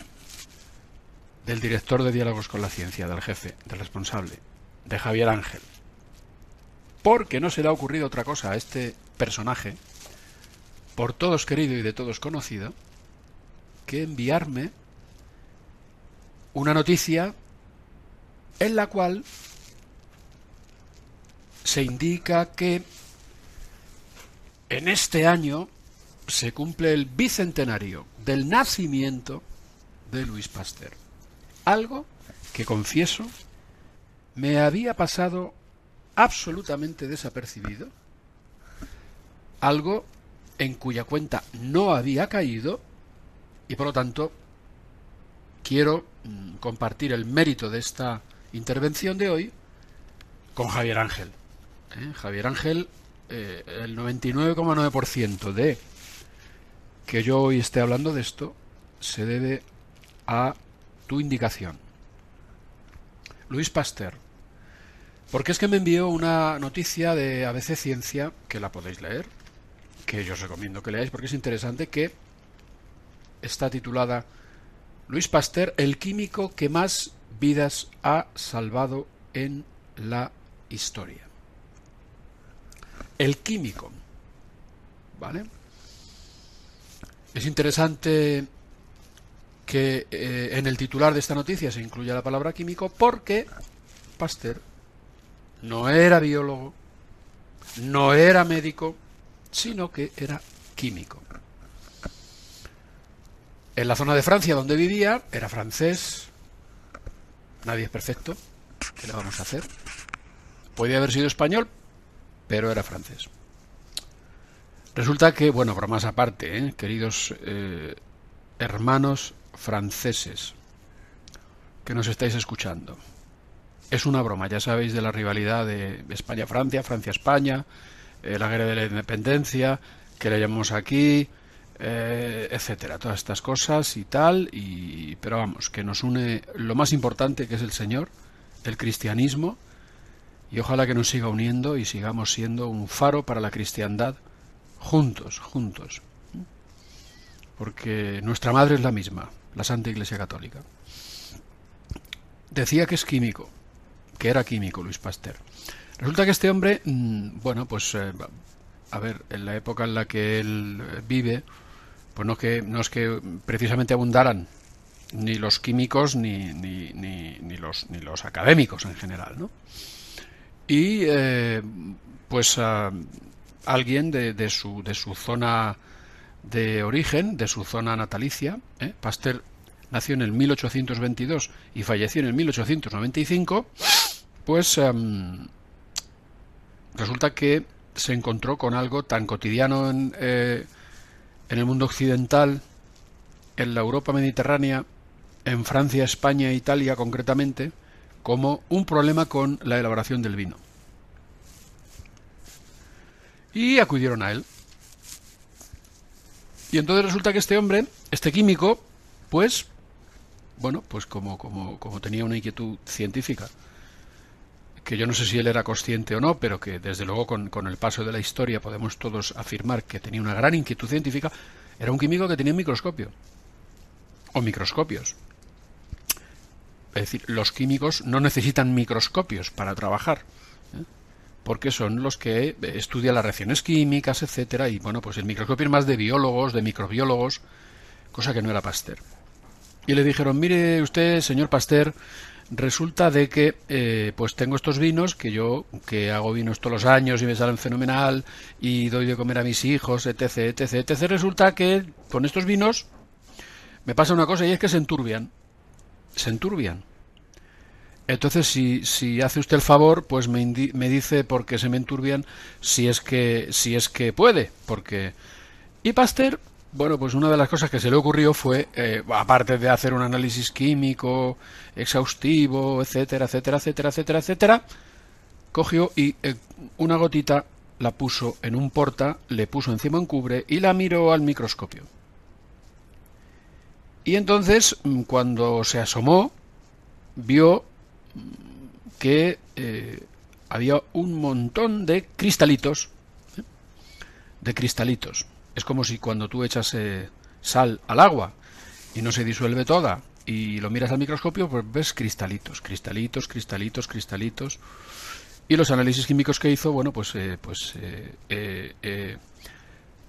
del director de diálogos con la ciencia, del jefe, del responsable, de Javier Ángel. Porque no se le ha ocurrido otra cosa a este personaje, por todos querido y de todos conocido, que enviarme una noticia en la cual se indica que en este año se cumple el bicentenario del nacimiento de Luis Pasteur. Algo que, confieso, me había pasado absolutamente desapercibido, algo en cuya cuenta no había caído y por lo tanto quiero mm, compartir el mérito de esta intervención de hoy con Javier Ángel. ¿Eh? Javier Ángel, eh, el 99,9% de que yo hoy esté hablando de esto se debe a tu indicación. Luis Pasteur. Porque es que me envió una noticia de ABC Ciencia, que la podéis leer, que yo os recomiendo que leáis porque es interesante, que está titulada Luis Pasteur, el químico que más vidas ha salvado en la historia. El químico. ¿Vale? Es interesante que eh, en el titular de esta noticia se incluya la palabra químico porque Pasteur no era biólogo, no era médico, sino que era químico. En la zona de Francia donde vivía era francés, nadie es perfecto, ¿qué le vamos a hacer? Podía haber sido español, pero era francés. Resulta que, bueno, bromas aparte, ¿eh? queridos eh, hermanos franceses que nos estáis escuchando. Es una broma, ya sabéis de la rivalidad de España-Francia, Francia-España, eh, la guerra de la independencia, que le llamamos aquí, etcétera, todas estas cosas y tal, y, pero vamos, que nos une lo más importante que es el Señor, el cristianismo, y ojalá que nos siga uniendo y sigamos siendo un faro para la cristiandad juntos, juntos. Porque nuestra madre es la misma, la Santa Iglesia Católica. Decía que es químico, que era químico Luis Pasteur. Resulta que este hombre, mm, bueno, pues, eh, a ver, en la época en la que él eh, vive, pues no, que, no es que precisamente abundaran ni los químicos ni, ni, ni, los, ni los académicos en general, ¿no? Y, eh, pues, alguien de, su, de su zona de origen, de su zona natalicia, Pasteur nació en el 1822 y falleció en el 1895, pues em, resulta que se encontró con algo tan cotidiano en, eh, en el mundo occidental, en la Europa mediterránea, en Francia, España e Italia concretamente, como un problema con la elaboración del vino. Y acudieron a él. Y entonces resulta que este hombre, este químico, pues, bueno, pues como, como, como tenía una inquietud científica, que yo no sé si él era consciente o no, pero que desde luego con, con, el paso de la historia podemos todos afirmar que tenía una gran inquietud científica, era un químico que tenía un microscopio. O microscopios. Es decir, los químicos no necesitan microscopios para trabajar. ¿eh? Porque son los que estudian las reacciones químicas, etcétera, y bueno, pues el microscopio es más de biólogos, de microbiólogos, cosa que no era Pasteur. Y le dijeron, mire usted, señor Pasteur, resulta de que eh, pues tengo estos vinos que yo que hago vinos todos los años y me salen fenomenal y doy de comer a mis hijos etc etc etc resulta que con estos vinos me pasa una cosa y es que se enturbian se enturbian entonces si, si hace usted el favor pues me, me dice por qué se me enturbian si es que si es que puede porque y Pasteur bueno, pues una de las cosas que se le ocurrió fue, eh, aparte de hacer un análisis químico exhaustivo, etcétera, etcétera, etcétera, etcétera, etcétera, cogió y eh, una gotita la puso en un porta, le puso encima un cubre y la miró al microscopio. Y entonces, mm, cuando se asomó, vio mm, que eh, había un montón de cristalitos, ¿eh? de cristalitos. Es como si cuando tú echas eh, sal al agua y no se disuelve toda y lo miras al microscopio, pues ves cristalitos, cristalitos, cristalitos, cristalitos. Y los análisis químicos que hizo, bueno, pues, pues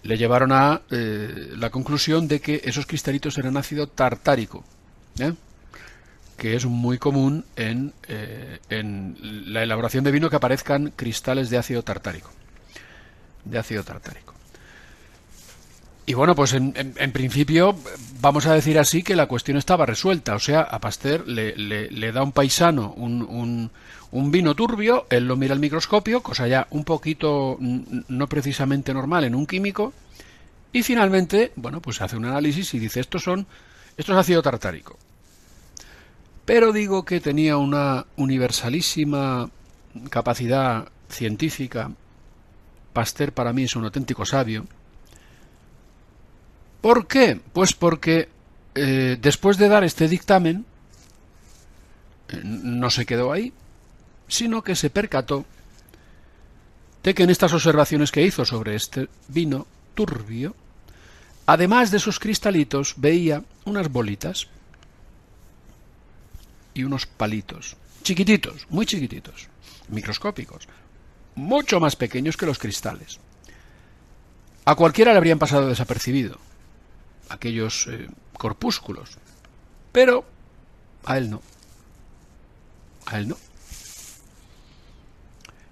le llevaron a la conclusión de que esos cristalitos eran ácido tartárico que es muy común en, eh, en la elaboración de vino que aparezcan cristales de ácido tartárico. De ácido tartárico. Y bueno, pues en, principio vamos a decir así que la cuestión estaba resuelta. O sea, a Pasteur le, le, da un paisano un, un, un, vino turbio, él lo mira al microscopio, cosa ya un poquito no precisamente normal en un químico, y finalmente, bueno, pues hace un análisis y dice, estos son, esto es ácido tartárico. Pero digo que tenía una universalísima capacidad científica. Pasteur para mí es un auténtico sabio. ¿Por qué? Pues porque eh, después de dar este dictamen, eh, no se quedó ahí, sino que se percató de que en estas observaciones que hizo sobre este vino turbio, además de sus cristalitos, veía unas bolitas y unos palitos, chiquititos, muy chiquititos, microscópicos, mucho más pequeños que los cristales. A cualquiera le habrían pasado desapercibido aquellos eh, corpúsculos, pero a él no. A él no.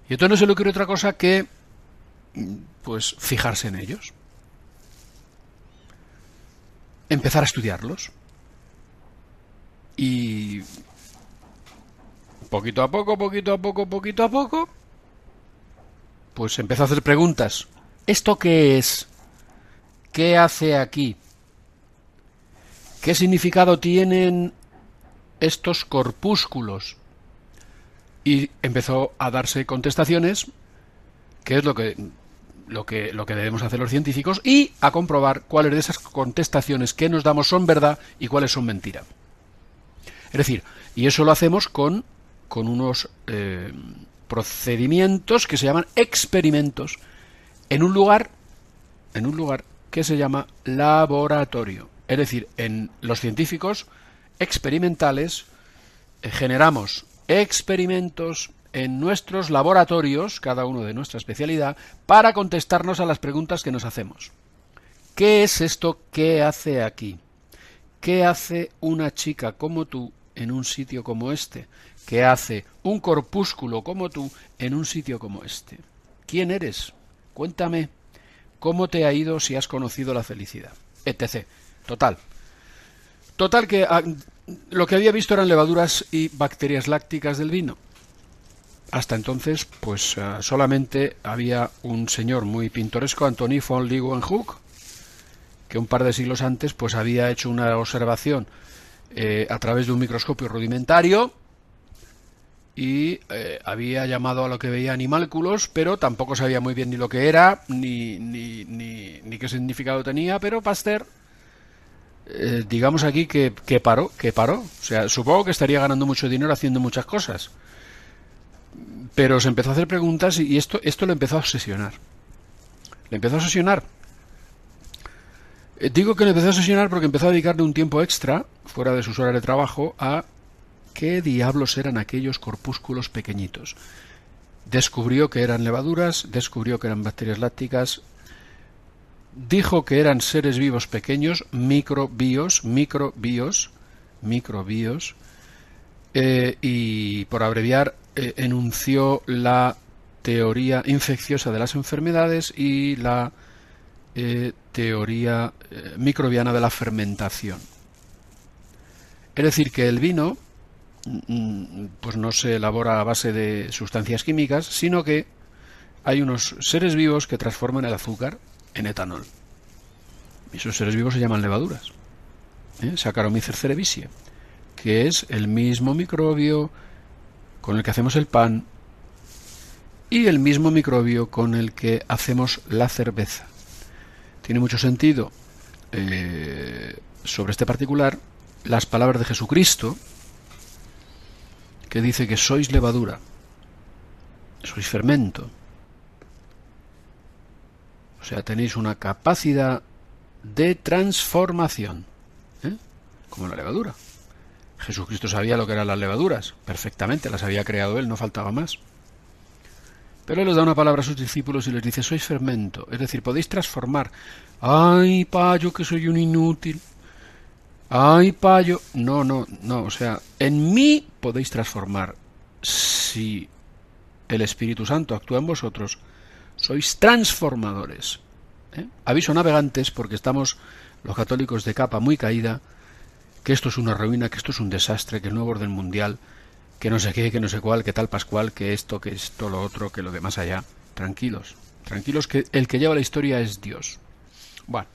Y entonces no se le ocurre otra cosa que, pues, fijarse en ellos. Empezar a estudiarlos. Y poquito a poco, poquito a poco, poquito a poco, pues empezó a hacer preguntas. ¿Esto qué es? ¿Qué hace aquí? ¿Qué significado tienen estos corpúsculos? Y empezó a darse contestaciones, que es lo que, lo que, lo que debemos hacer los científicos, y a comprobar cuáles de esas contestaciones que nos damos son verdad y cuáles son mentira. Es decir, y eso lo hacemos con con unos eh, procedimientos que se llaman experimentos en un lugar en un lugar que se llama laboratorio. Es decir, en los científicos experimentales eh, generamos experimentos en nuestros laboratorios, cada uno de nuestra especialidad, para contestarnos a las preguntas que nos hacemos. ¿Qué es esto? ¿Qué hace aquí? ¿Qué hace una chica como tú en un sitio como este? que hace un corpúsculo como tú en un sitio como este. ¿Quién eres? Cuéntame cómo te ha ido si has conocido la felicidad, etc. Total. Total que ah, lo que había visto eran levaduras y bacterias lácticas del vino. Hasta entonces, pues ah, solamente había un señor muy pintoresco, Anthony von Leeuwenhoek, que un par de siglos antes pues había hecho una observación eh, a través de un microscopio rudimentario y eh, había llamado a lo que veía animálculos, pero tampoco sabía muy bien ni lo que era, ni, ni, ni, qué significado tenía, pero Pasteur, eh, digamos aquí que, que, paró, que paró. O sea, supongo que estaría ganando mucho dinero haciendo muchas cosas. Pero se empezó a hacer preguntas y esto, esto lo empezó a obsesionar. Le empezó a obsesionar. Eh, digo que le empezó a obsesionar porque empezó a dedicarle un tiempo extra, fuera de sus horas de trabajo, a ¿Qué diablos eran aquellos corpúsculos pequeñitos? Descubrió que eran levaduras, descubrió que eran bacterias lácticas, dijo que eran seres vivos pequeños, microbios, microbios, microbios, eh, y por abreviar eh, enunció la teoría infecciosa de las enfermedades y la eh, teoría microbiana de la fermentación. Es decir, que el vino Mm, pues no se elabora a base de sustancias químicas, sino que hay unos seres vivos que transforman el azúcar en etanol. Esos seres vivos se llaman levaduras. ¿eh? Saccharomyces cerevisiae, que es el mismo microbio con el que hacemos el pan y el mismo microbio con el que hacemos la cerveza. Tiene mucho sentido eh, sobre este particular las palabras de Jesucristo, que dice que sois levadura. sois fermento. Sea, tenéis una capacidad de transformación, ¿eh? como la levadura. Jesucristo sabía lo que eran las levaduras, perfectamente, las había creado él, no faltaba más. Pero él les da una palabra a sus discípulos y les dice, sois fermento, es decir, podéis transformar. Ay, payo, que soy un inútil. Ay, payo. No, no, no, o sea, en mí podéis transformar. Si el Espíritu Santo actúa en vosotros, sois transformadores. ¿eh? Aviso navegantes porque estamos los católicos de capa muy caída, que esto es una ruina, que esto es un desastre, que el nuevo orden mundial, que no sé qué, que no sé cuál, que tal Pascual, que esto, que esto, lo otro, que lo de más allá. Tranquilos, tranquilos, que el que lleva la historia es Dios. Bueno,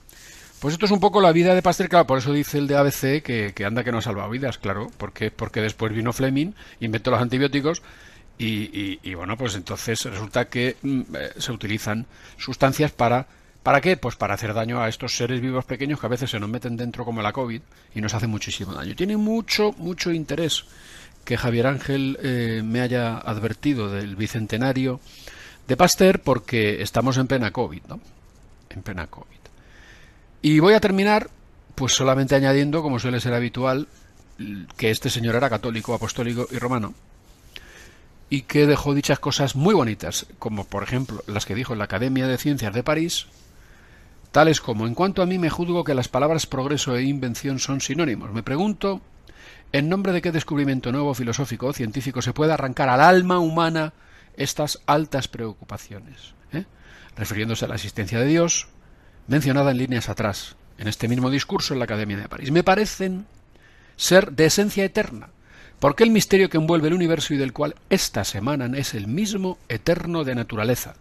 pues esto es un poco la vida de Pasteur, claro, por eso dice el de ABC que, anda que no ha salvado vidas, claro, porque, porque después vino Fleming, inventó los antibióticos y, bueno, pues entonces resulta que mm, eh, se utilizan sustancias para ¿Para qué? Pues para hacer daño a estos seres vivos pequeños que a veces se nos meten dentro como la COVID y nos hace muchísimo daño. Tiene mucho, mucho interés que Javier Ángel eh, me haya advertido del bicentenario de Pasteur porque estamos en plena COVID, ¿no? En plena COVID. Y voy a terminar, pues solamente añadiendo, como suele ser habitual, que este señor era católico, apostólico y romano, y que dejó dichas cosas muy bonitas, como por ejemplo las que dijo en la Academia de Ciencias de París, tales como, en cuanto a mí me juzgo que las palabras progreso e invención son sinónimos. Me pregunto, ¿en nombre de qué descubrimiento nuevo filosófico o científico se puede arrancar al alma humana estas altas preocupaciones? ¿Eh? Refiriéndose a la existencia de Dios, mencionada en líneas atrás, en este mismo discurso en la Academia de París. Me parecen ser de esencia eterna, porque el misterio que envuelve el universo y del cual éstas emanan es el mismo eterno de naturaleza,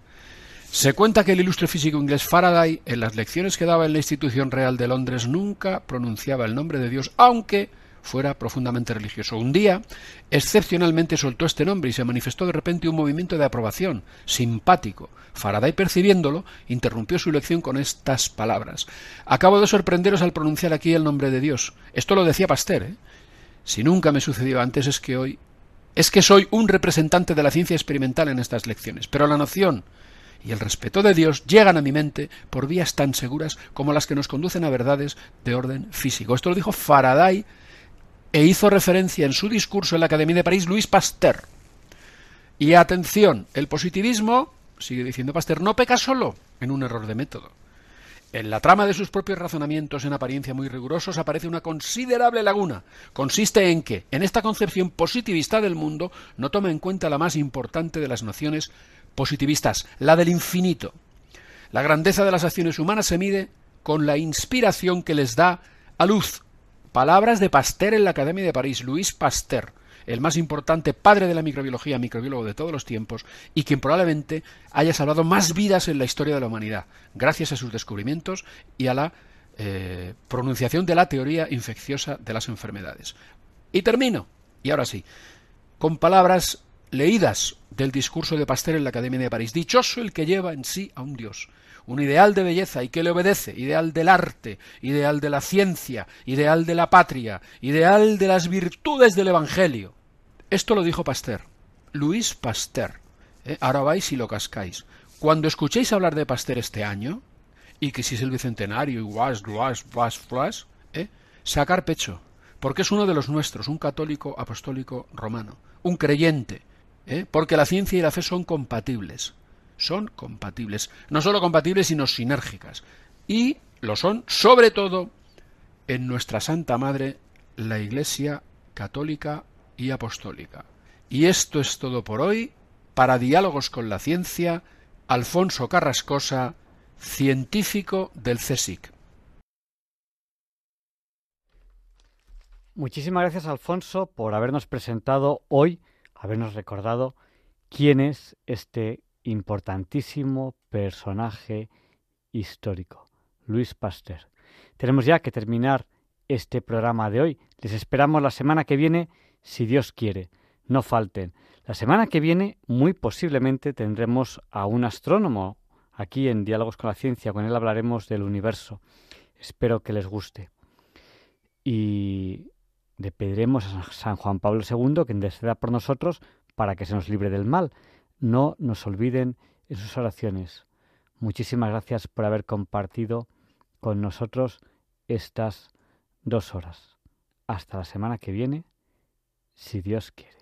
se cuenta que el ilustre físico inglés Faraday, en las lecciones que daba en la Institución Real de Londres, nunca pronunciaba el nombre de Dios, aunque fuera profundamente religioso. Un día, excepcionalmente soltó este nombre y se manifestó de repente un movimiento de aprobación, simpático. Faraday, percibiéndolo, interrumpió su lección con estas palabras. Acabo de sorprenderos al pronunciar aquí el nombre de Dios. Esto lo decía Pasteur, ¿eh? Si nunca me sucedió antes es que hoy es que soy un representante de la ciencia experimental en estas lecciones, pero la noción y el respeto de Dios llegan a mi mente por vías tan seguras como las que nos conducen a verdades de orden físico. Esto lo dijo Faraday e hizo referencia en su discurso en la Academia de París Luis Pasteur. Y atención, el positivismo, sigue diciendo Pasteur, no peca solo en un error de método. En la trama de sus propios razonamientos en apariencia muy rigurosos aparece una considerable laguna. Consiste en que, en esta concepción positivista del mundo, no toma en cuenta la más importante de las nociones positivistas, la del infinito. La grandeza de las acciones humanas se mide con la inspiración que les da a luz. Palabras de Pasteur en la Academia de París, Luis Pasteur, el más importante padre de la microbiología, microbiólogo de todos los tiempos, y quien probablemente haya salvado más vidas en la historia de la humanidad, gracias a sus descubrimientos y a la eh, pronunciación de la teoría infecciosa de las enfermedades. Y termino, y ahora sí, con palabras leídas del discurso de Pasteur en la Academia de París. Dichoso el que lleva en sí a un Dios, un ideal de belleza y que le obedece, ideal del arte, ideal de la ciencia, ideal de la patria, ideal de las virtudes del Evangelio. Esto lo dijo Pasteur, Luis Pasteur. ¿eh? Ahora vais y lo cascáis. Cuando escuchéis hablar de Pasteur este año, y que si es el bicentenario, y guas, guas, guas, guas, ¿eh? sacar pecho, porque es uno de los nuestros, un católico apostólico romano, un creyente, ¿eh? porque la ciencia y la fe son compatibles. Son compatibles. No solo compatibles, sino sinérgicas. Y lo son, sobre todo, en nuestra Santa Madre, la Iglesia católica y apostólica. Y esto es todo por hoy. Para Diálogos con la Ciencia, Alfonso Carrascosa, científico del CSIC. Muchísimas gracias, Alfonso, por habernos presentado hoy habernos recordado quién es este importantísimo personaje histórico, Luis Pasteur. Tenemos ya que terminar este programa de hoy. Les esperamos la semana que viene, si Dios quiere. No falten. La semana que viene, muy posiblemente, tendremos a un astrónomo aquí en Diálogos con la Ciencia. Con él hablaremos del universo. Espero que les guste. Y le pediremos a San Juan Pablo II que interceda por nosotros para que se nos libre del mal. No nos olviden en sus oraciones. Muchísimas gracias por haber compartido con nosotros estas dos horas. Hasta la semana que viene, si Dios quiere.